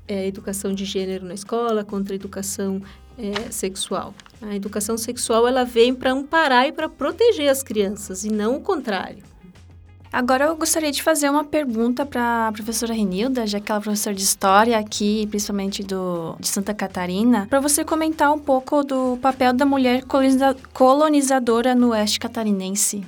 é, a educação de gênero na escola, contra a educação é, sexual. A educação sexual ela vem para amparar e para proteger as crianças e não o contrário. Agora eu gostaria de fazer uma pergunta para a professora Renilda, já que ela é professora de história aqui, principalmente do, de Santa Catarina, para você comentar um pouco do papel da mulher colonizadora no oeste catarinense.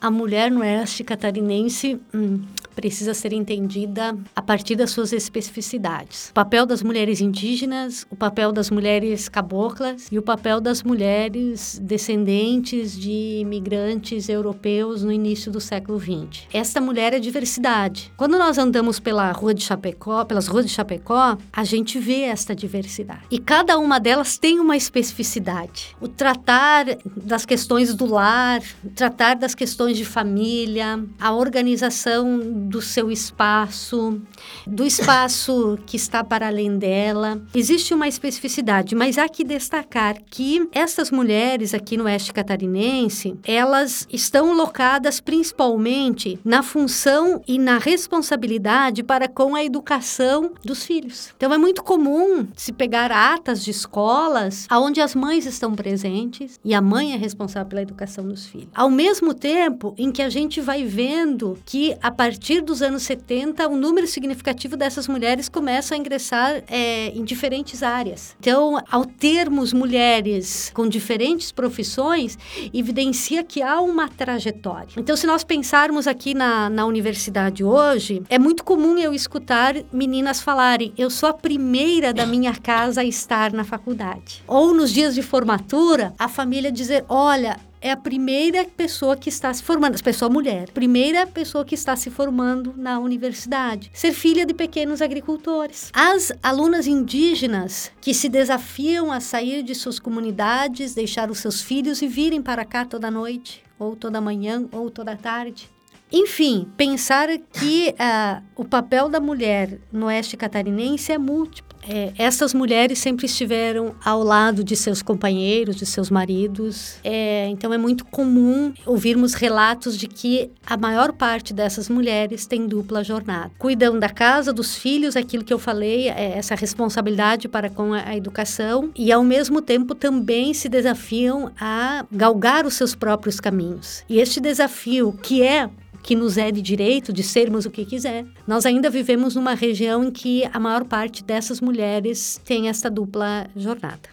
A mulher no oeste catarinense hum, precisa ser entendida a partir das suas especificidades. O papel das mulheres indígenas, o papel das mulheres caboclas e o papel das mulheres descendentes de imigrantes europeus no início do século XX. Esta mulher é diversidade. Quando nós andamos pela rua de Chapecó, pelas ruas de Chapecó, a gente vê esta diversidade. E cada uma delas tem uma especificidade. O tratar das questões do lar, tratar das questões de família, a organização do seu espaço, do espaço que está para além dela. Existe uma especificidade, mas há que destacar que essas mulheres aqui no oeste catarinense, elas estão locadas principalmente na função e na responsabilidade para com a educação dos filhos. Então é muito comum se pegar atas de escolas onde as mães estão presentes e a mãe é responsável pela educação dos filhos. Ao mesmo tempo em que a gente vai vendo que a partir partir dos anos 70, um número significativo dessas mulheres começam a ingressar é, em diferentes áreas. Então, ao termos mulheres com diferentes profissões, evidencia que há uma trajetória. Então, se nós pensarmos aqui na, na universidade hoje, é muito comum eu escutar meninas falarem: eu sou a primeira da minha casa a estar na faculdade. Ou nos dias de formatura, a família dizer: olha, é a primeira pessoa que está se formando, a pessoa mulher, primeira pessoa que está se formando na universidade. Ser filha de pequenos agricultores. As alunas indígenas que se desafiam a sair de suas comunidades, deixar os seus filhos e virem para cá toda noite, ou toda manhã, ou toda tarde. Enfim, pensar que uh, o papel da mulher no oeste catarinense é múltiplo é, essas mulheres sempre estiveram ao lado de seus companheiros, de seus maridos. É, então é muito comum ouvirmos relatos de que a maior parte dessas mulheres tem dupla jornada. Cuidam da casa, dos filhos, aquilo que eu falei, é essa responsabilidade para com a, a educação e ao mesmo tempo também se desafiam a galgar os seus próprios caminhos. E este desafio que é que nos é de direito de sermos o que quiser. Nós ainda vivemos numa região em que a maior parte dessas mulheres tem essa dupla jornada.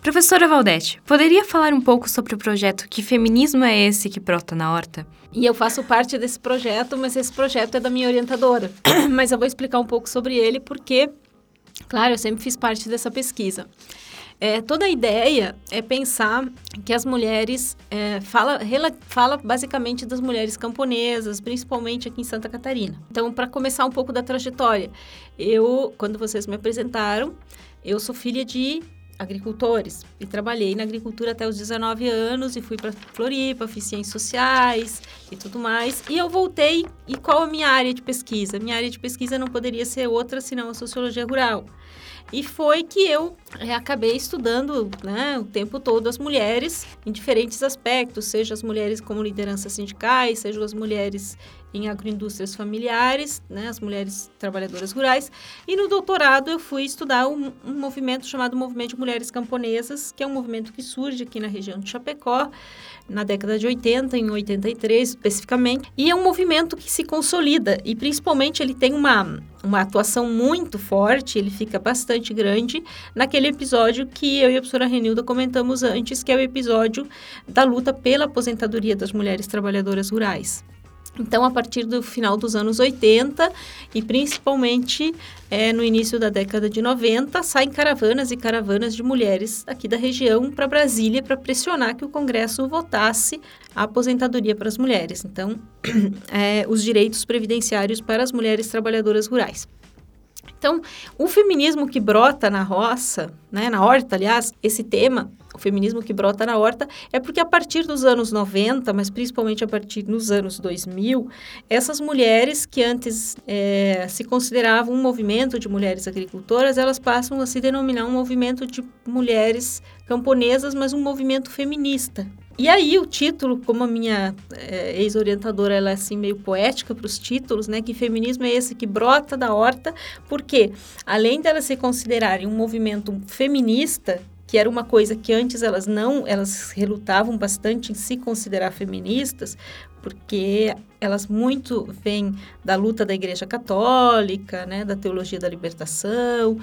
Professora Valdete, poderia falar um pouco sobre o projeto Que Feminismo é Esse que brota na Horta? E eu faço parte desse projeto, mas esse projeto é da minha orientadora. mas eu vou explicar um pouco sobre ele porque, claro, eu sempre fiz parte dessa pesquisa. É, toda a ideia é pensar que as mulheres é, fala, rela, fala basicamente das mulheres camponesas, principalmente aqui em Santa Catarina. Então, para começar um pouco da trajetória, eu, quando vocês me apresentaram, eu sou filha de agricultores e trabalhei na agricultura até os 19 anos e fui para Floripa, fiz ciências sociais e tudo mais. E eu voltei e qual a minha área de pesquisa? Minha área de pesquisa não poderia ser outra senão a sociologia rural. E foi que eu é, acabei estudando né, o tempo todo as mulheres em diferentes aspectos, seja as mulheres como lideranças sindicais, seja as mulheres em agroindústrias familiares, né, as mulheres trabalhadoras rurais. E no doutorado eu fui estudar um, um, movimento chamado Movimento de Mulheres Camponesas, que é um movimento que surge aqui na região de Chapecó, na década de 80, em 83 especificamente. E é um movimento que se consolida e principalmente ele tem uma, uma atuação muito forte, ele fica bastante grande naquele episódio que eu e a professora Renilda comentamos antes, que é o episódio da luta pela aposentadoria das mulheres trabalhadoras rurais. Então, a partir do final dos anos 80 e principalmente é, no início da década de 90, saem caravanas e caravanas de mulheres aqui da região para Brasília para pressionar que o Congresso votasse a aposentadoria para as mulheres. Então, é, os direitos previdenciários para as mulheres trabalhadoras rurais. Então, o feminismo que brota na roça, né, na horta, aliás, esse tema, o feminismo que brota na horta, é porque a partir dos anos 90, mas principalmente a partir dos anos 2000, essas mulheres que antes é, se consideravam um movimento de mulheres agricultoras, elas passam a se denominar um movimento de mulheres camponesas, mas um movimento feminista. E aí o título, como a minha é, ex-orientadora ela é assim meio poética para os títulos, né, que feminismo é esse que brota da horta, porque além delas se considerarem um movimento feminista, que era uma coisa que antes elas não, elas relutavam bastante em se considerar feministas, porque elas muito vêm da luta da Igreja Católica, né, da teologia da libertação,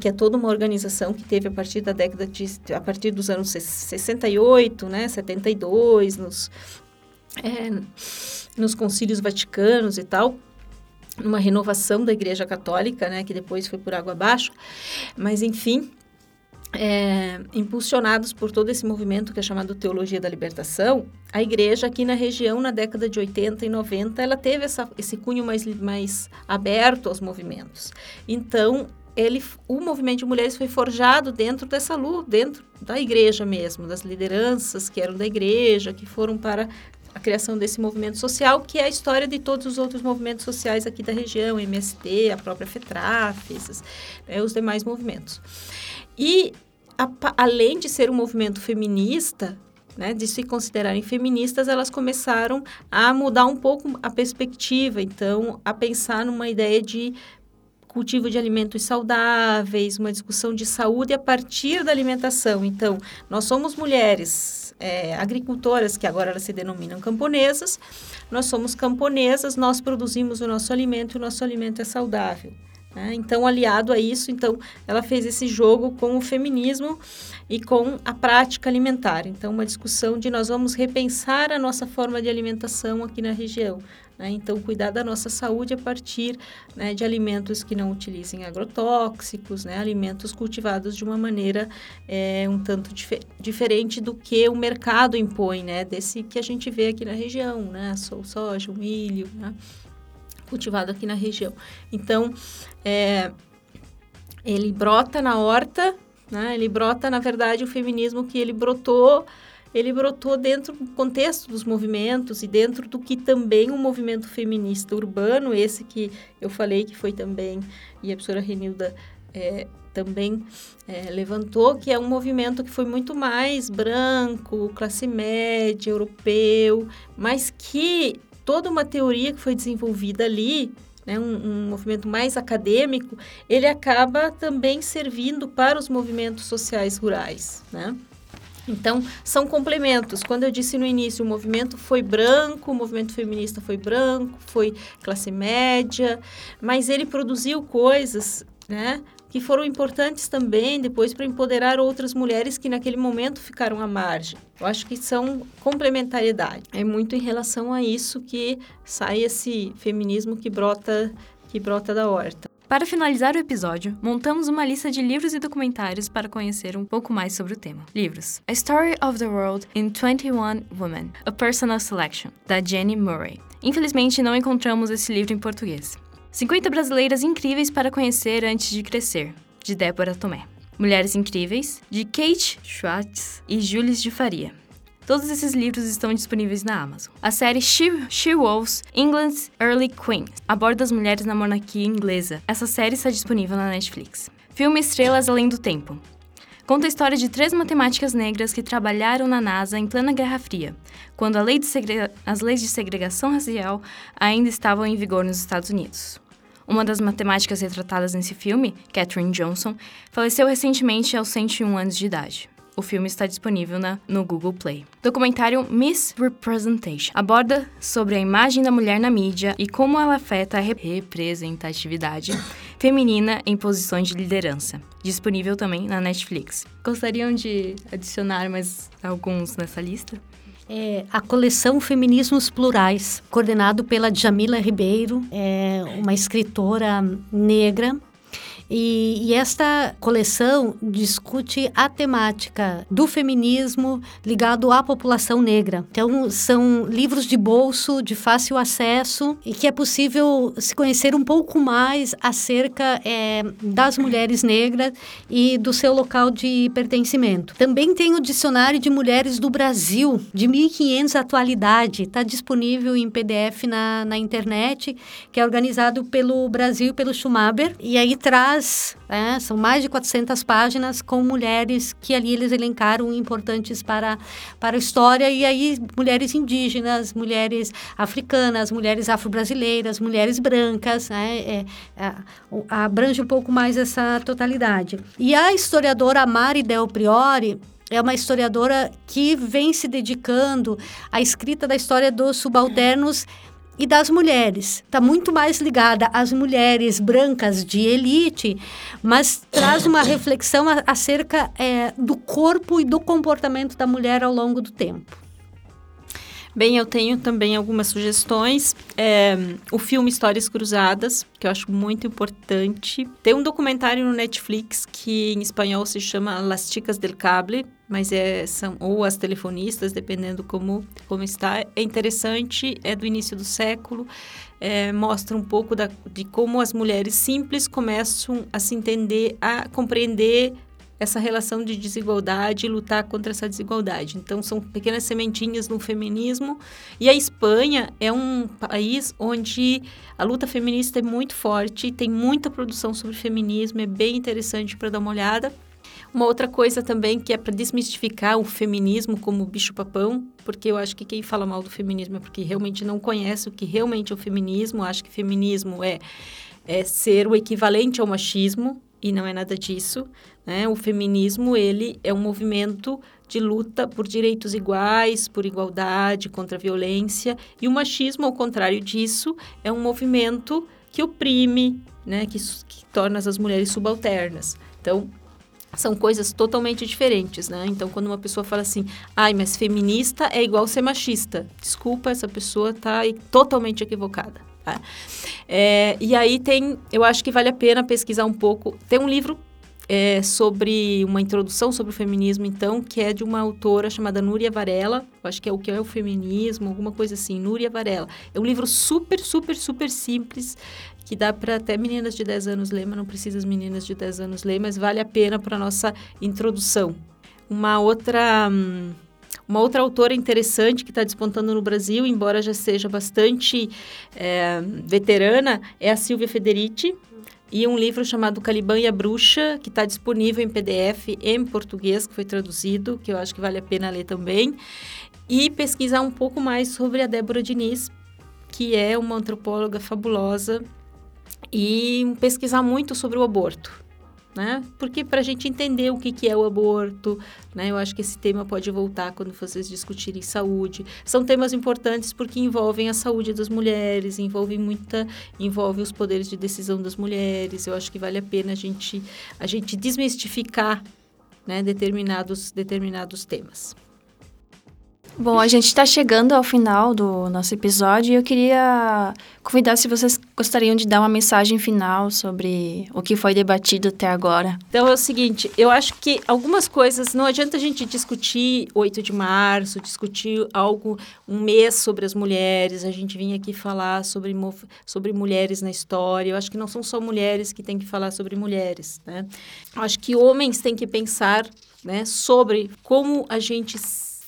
que é toda uma organização que teve a partir da década de a partir dos anos 68, né, 72, nos é, nos concílios vaticanos e tal, numa renovação da Igreja Católica, né, que depois foi por água abaixo, mas enfim, é, impulsionados por todo esse movimento que é chamado Teologia da Libertação, a igreja aqui na região, na década de 80 e 90, ela teve essa, esse cunho mais, mais aberto aos movimentos. Então, ele, o movimento de mulheres foi forjado dentro dessa luta, dentro da igreja mesmo, das lideranças que eram da igreja, que foram para a criação desse movimento social, que é a história de todos os outros movimentos sociais aqui da região, MST, a própria FETRAF, esses, né, os demais movimentos. E, a, além de ser um movimento feminista, né, de se considerarem feministas, elas começaram a mudar um pouco a perspectiva, então, a pensar numa ideia de cultivo de alimentos saudáveis, uma discussão de saúde a partir da alimentação. Então, nós somos mulheres é, agricultoras, que agora elas se denominam camponesas, nós somos camponesas, nós produzimos o nosso alimento e o nosso alimento é saudável. Né? Então, aliado a isso, então, ela fez esse jogo com o feminismo e com a prática alimentar. Então, uma discussão de nós vamos repensar a nossa forma de alimentação aqui na região. Né? Então, cuidar da nossa saúde a partir né, de alimentos que não utilizem agrotóxicos, né? alimentos cultivados de uma maneira é, um tanto dif diferente do que o mercado impõe, né? desse que a gente vê aqui na região, né? So soja, milho, né? cultivado aqui na região. Então, é, ele brota na horta, né? ele brota, na verdade, o feminismo que ele brotou ele brotou dentro do contexto dos movimentos e dentro do que também o um movimento feminista urbano, esse que eu falei que foi também, e a professora Renilda é, também é, levantou, que é um movimento que foi muito mais branco, classe média, europeu, mas que toda uma teoria que foi desenvolvida ali né, um, um, movimento mais acadêmico, ele acaba também servindo para os movimentos sociais rurais, né? Então, são complementos. Quando eu disse no início, o movimento foi branco, o movimento feminista foi branco, foi classe média, mas ele produziu coisas, né, que foram importantes também depois para empoderar outras mulheres que naquele momento ficaram à margem. Eu acho que são complementariedade. É muito em relação a isso que sai esse feminismo que brota que brota da horta. Para finalizar o episódio, montamos uma lista de livros e documentários para conhecer um pouco mais sobre o tema. Livros: A Story of the World in 21 Women, A Personal Selection, da Jenny Murray. Infelizmente, não encontramos esse livro em português. 50 brasileiras incríveis para conhecer antes de crescer, de Débora Tomé. Mulheres Incríveis, de Kate Schwartz e Jules de Faria. Todos esses livros estão disponíveis na Amazon. A série She, She Wolves, England's Early Queen, aborda as mulheres na monarquia inglesa. Essa série está disponível na Netflix. Filme Estrelas Além do Tempo. Conta a história de três matemáticas negras que trabalharam na NASA em plena Guerra Fria, quando lei as leis de segregação racial ainda estavam em vigor nos Estados Unidos. Uma das matemáticas retratadas nesse filme, Katherine Johnson, faleceu recentemente aos 101 anos de idade. O filme está disponível na, no Google Play. Documentário Miss Representation aborda sobre a imagem da mulher na mídia e como ela afeta a representatividade feminina em posições de liderança. Disponível também na Netflix. Gostariam de adicionar mais alguns nessa lista? É a coleção Feminismos Plurais, coordenado pela Jamila Ribeiro, é uma escritora negra e, e, esta coleção discute a temática do feminismo ligado à população negra. Então, são livros de bolso, de fácil acesso, e que é possível se conhecer um pouco mais acerca é, das mulheres negras e do seu local de pertencimento. Também tem o Dicionário de Mulheres do Brasil, de 1500 atualidade. Está disponível em PDF na, na internet, que é organizado pelo Brasil e pelo Schumacher. E aí traz né? são mais de 400 páginas com mulheres que ali eles elencaram importantes para, para a história, e aí mulheres indígenas, mulheres africanas, mulheres afro-brasileiras, mulheres brancas, né? É, é, abrange um pouco mais essa totalidade. E a historiadora Mari Del Priori, é uma historiadora que vem se dedicando à escrita da história dos subalternos e das mulheres. Está muito mais ligada às mulheres brancas de elite, mas traz uma reflexão acerca é, do corpo e do comportamento da mulher ao longo do tempo. Bem, eu tenho também algumas sugestões. É, o filme Histórias Cruzadas, que eu acho muito importante. Tem um documentário no Netflix que em espanhol se chama Las Chicas del Cable, mas é, são, ou as telefonistas, dependendo como, como está. É interessante, é do início do século, é, mostra um pouco da, de como as mulheres simples começam a se entender, a compreender essa relação de desigualdade e lutar contra essa desigualdade. Então, são pequenas sementinhas no feminismo. E a Espanha é um país onde a luta feminista é muito forte, tem muita produção sobre feminismo, é bem interessante para dar uma olhada. Uma outra coisa também que é para desmistificar o feminismo como bicho-papão, porque eu acho que quem fala mal do feminismo é porque realmente não conhece o que realmente é o feminismo. Acho que feminismo é, é ser o equivalente ao machismo, e não é nada disso. Né? O feminismo ele é um movimento de luta por direitos iguais, por igualdade, contra a violência. E o machismo, ao contrário disso, é um movimento que oprime, né? que, que torna as mulheres subalternas. Então, são coisas totalmente diferentes, né? Então, quando uma pessoa fala assim, ai, mas feminista é igual ser machista. Desculpa, essa pessoa está totalmente equivocada. Tá? É, e aí tem, eu acho que vale a pena pesquisar um pouco. Tem um livro é, sobre uma introdução sobre o feminismo, então, que é de uma autora chamada Núria Varela. Acho que é o que é o feminismo, alguma coisa assim, Núria Varela. É um livro super, super, super simples, que dá para até meninas de 10 anos ler, mas não precisa as meninas de 10 anos ler, mas vale a pena para nossa introdução. Uma outra. Hum, Uma outra autora interessante que está despontando no Brasil, embora já seja bastante é, veterana, é a Silvia Federici. E um livro chamado Caliban e a Bruxa, que está disponível em PDF em português, que foi traduzido, que eu acho que vale a pena ler também. E pesquisar um pouco mais sobre a Débora Diniz, que é uma antropóloga fabulosa, e pesquisar muito sobre o aborto né? Porque para a gente entender o que, que é o aborto, né? Eu acho que esse tema pode voltar quando vocês discutirem saúde. São temas importantes porque envolvem a saúde das mulheres, envolvem muita, envolve os poderes de decisão das mulheres. Eu acho que vale a pena a gente, a gente desmistificar, né? Determinados, determinados temas. Bom, a gente está chegando ao final do nosso episódio e eu queria convidar se vocês gostariam de dar uma mensagem final sobre o que foi debatido até agora. Então é o seguinte, eu acho que algumas coisas, não adianta a gente discutir 8 de março, discutir algo, um mês sobre as mulheres, a gente vinha aqui falar sobre, sobre mulheres na história, eu acho que não são só mulheres que têm que falar sobre mulheres, né? Eu acho que homens têm que pensar né, sobre como a gente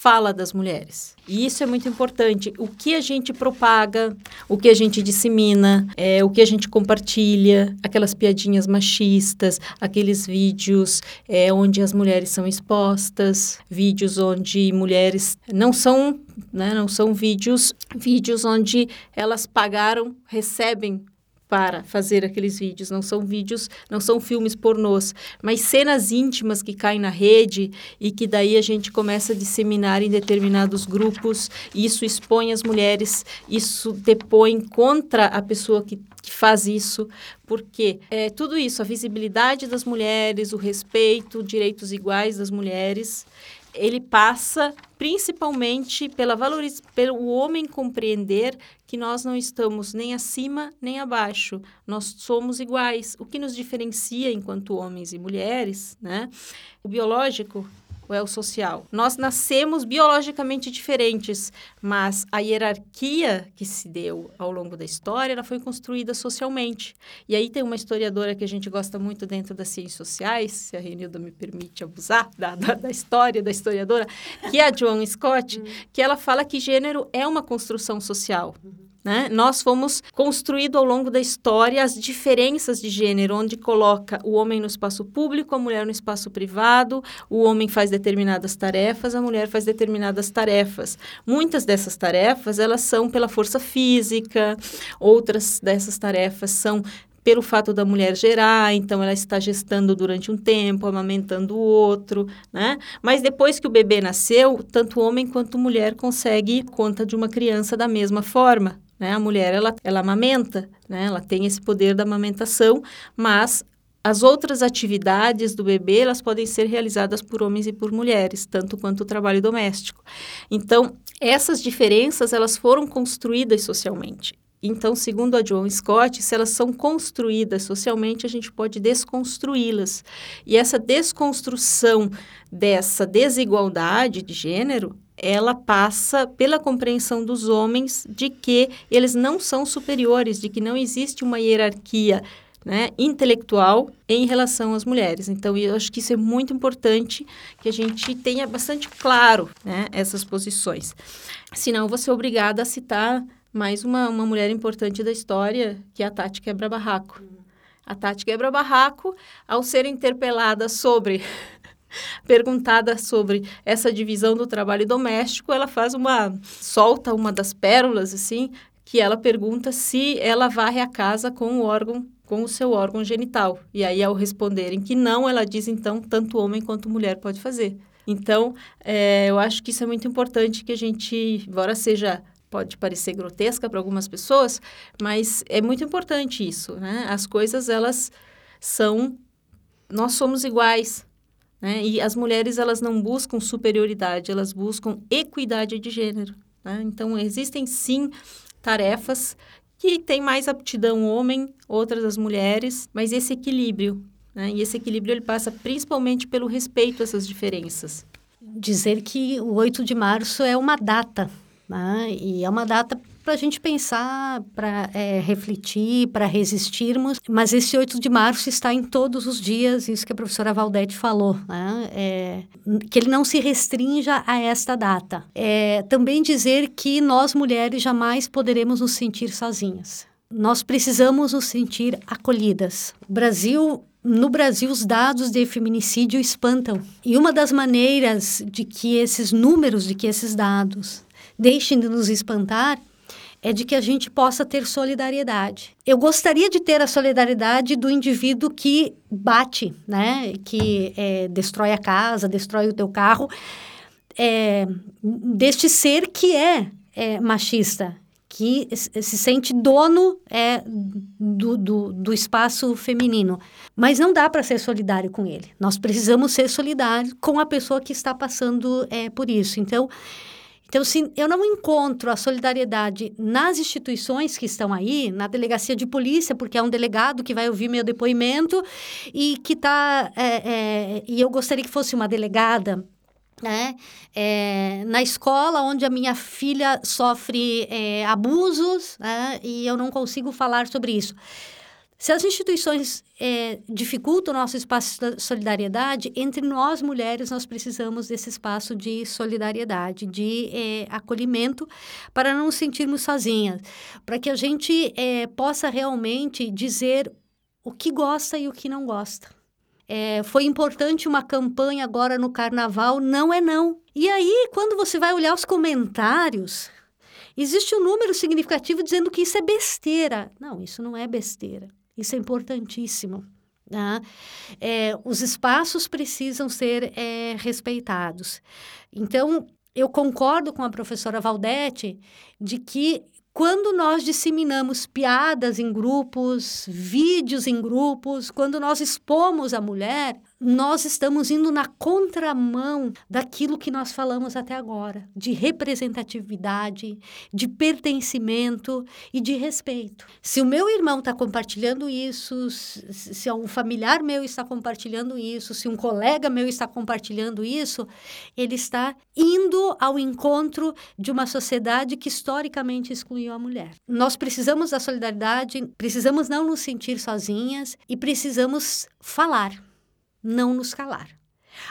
fala das mulheres. E isso é muito importante. O que a gente propaga, o que a gente dissemina, é, o que a gente compartilha, aquelas piadinhas machistas, aqueles vídeos é, onde as mulheres são expostas, vídeos onde mulheres não são, né, não são vídeos, vídeos onde elas pagaram, recebem para fazer aqueles vídeos. Não são vídeos, não são filmes pornôs, mas cenas íntimas que caem na rede e que daí a gente começa a disseminar em determinados grupos. Isso expõe as mulheres, isso depõe contra a pessoa que, que faz isso, porque é, tudo isso, a visibilidade das mulheres, o respeito, direitos iguais das mulheres, ele passa principalmente pela valoriz... pelo homem compreender que nós não estamos nem acima nem abaixo, nós somos iguais. O que nos diferencia enquanto homens e mulheres, né? O biológico ou é o social? Nós nascemos biologicamente diferentes, mas a hierarquia que se deu ao longo da história, ela foi construída socialmente. E aí tem uma historiadora que a gente gosta muito dentro das ciências sociais, se a Renilda me permite abusar da, da, da história da historiadora, que é a Joan Scott, uhum. que ela fala que gênero é uma construção social. Né? Nós fomos construído ao longo da história as diferenças de gênero, onde coloca o homem no espaço público, a mulher no espaço privado, o homem faz determinadas tarefas, a mulher faz determinadas tarefas. Muitas dessas tarefas, elas são pela força física, outras dessas tarefas são pelo fato da mulher gerar, então ela está gestando durante um tempo, amamentando o outro, né? Mas depois que o bebê nasceu, tanto homem quanto mulher consegue conta de uma criança da mesma forma, né? A mulher, ela, ela amamenta, né? ela tem esse poder da amamentação, mas as outras atividades do bebê, elas podem ser realizadas por homens e por mulheres, tanto quanto o trabalho doméstico. Então, essas diferenças, elas foram construídas socialmente. Então, segundo a Joan Scott, se elas são construídas socialmente, a gente pode desconstruí-las. E essa desconstrução dessa desigualdade de gênero, ela passa pela compreensão dos homens de que eles não são superiores, de que não existe uma hierarquia né, intelectual em relação às mulheres. Então, eu acho que isso é muito importante que a gente tenha bastante claro né, essas posições. Senão, eu vou ser obrigada a citar mais uma, uma mulher importante da história, que é a Tati Quebra-Barraco. A Tati Quebra-Barraco, ao ser interpelada sobre perguntada sobre essa divisão do trabalho doméstico, ela faz uma solta uma das pérolas assim, que ela pergunta se ela varre a casa com o órgão com o seu órgão genital. E aí ao responderem que não, ela diz então tanto homem quanto mulher pode fazer. Então, é, eu acho que isso é muito importante que a gente, embora seja pode parecer grotesca para algumas pessoas, mas é muito importante isso, né? As coisas elas são nós somos iguais, né? E as mulheres, elas não buscam superioridade, elas buscam equidade de gênero. Né? Então, existem sim tarefas que têm mais aptidão homem, outras as mulheres, mas esse equilíbrio, né? e esse equilíbrio ele passa principalmente pelo respeito a essas diferenças. Dizer que o 8 de março é uma data, né? e é uma data para a gente pensar, para é, refletir, para resistirmos. Mas esse 8 de março está em todos os dias, isso que a professora Valdete falou, né? É, que ele não se restrinja a esta data. É, também dizer que nós mulheres jamais poderemos nos sentir sozinhas. Nós precisamos nos sentir acolhidas. O Brasil no Brasil, os dados de feminicídio espantam. E uma das maneiras de que esses números, de que esses dados deixem de nos espantar, é de que a gente possa ter solidariedade. Eu gostaria de ter a solidariedade do indivíduo que bate, né? Que é, destrói a casa, destrói o teu carro, é, deste ser que é, é machista, que se sente dono é, do, do, do espaço feminino. Mas não dá para ser solidário com ele. Nós precisamos ser solidários com a pessoa que está passando é, por isso. Então, então, se eu não encontro a solidariedade nas instituições que estão aí, na delegacia de polícia, porque é um delegado que vai ouvir meu depoimento e que está. É, é, e eu gostaria que fosse uma delegada né? É, na escola onde a minha filha sofre é, abusos né? e eu não consigo falar sobre isso. Se as instituições é, dificultam o nosso espaço de solidariedade, entre nós mulheres nós precisamos desse espaço de solidariedade, de é, acolhimento, para não nos sentirmos sozinhas, para que a gente é, possa realmente dizer o que gosta e o que não gosta. Foi importante uma campanha agora no carnaval, não é não. E aí, quando você vai olhar os comentários, existe um número significativo dizendo que isso é besteira. Não, isso não é besteira. Isso é importantíssimo. Né? É, os espaços precisam ser é, respeitados. Então, eu concordo com a professora Valdete de que quando nós disseminamos piadas em grupos, vídeos em grupos, quando nós expomos a mulher, nós estamos indo na contramão daquilo que nós falamos até agora, de representatividade, de pertencimento e de respeito. Se o meu irmão está compartilhando isso, se um familiar meu está compartilhando isso, se um colega meu está compartilhando isso, ele está indo ao encontro de uma sociedade que historicamente excluiu a mulher. Nós precisamos da solidariedade, precisamos não nos sentir sozinhas e precisamos falar não nos calar.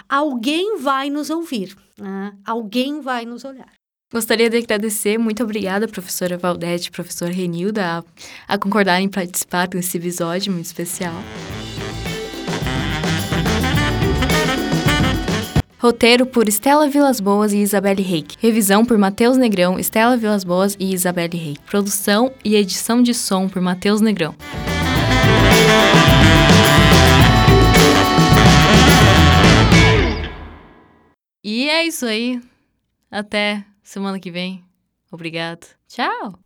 Alguém vai nos ouvir, né? alguém vai nos olhar. Gostaria de agradecer, muito obrigada, professora Valdete, professor Renilda, a, a concordarem em participar desse episódio muito especial. Roteiro por Estela Vilas Boas e Isabelle Reik. Revisão por Matheus Negrão, Estela Vilas Boas e Isabelle Reik. Produção e edição de som por Matheus Negrão. E é isso aí. Até semana que vem. Obrigado. Tchau!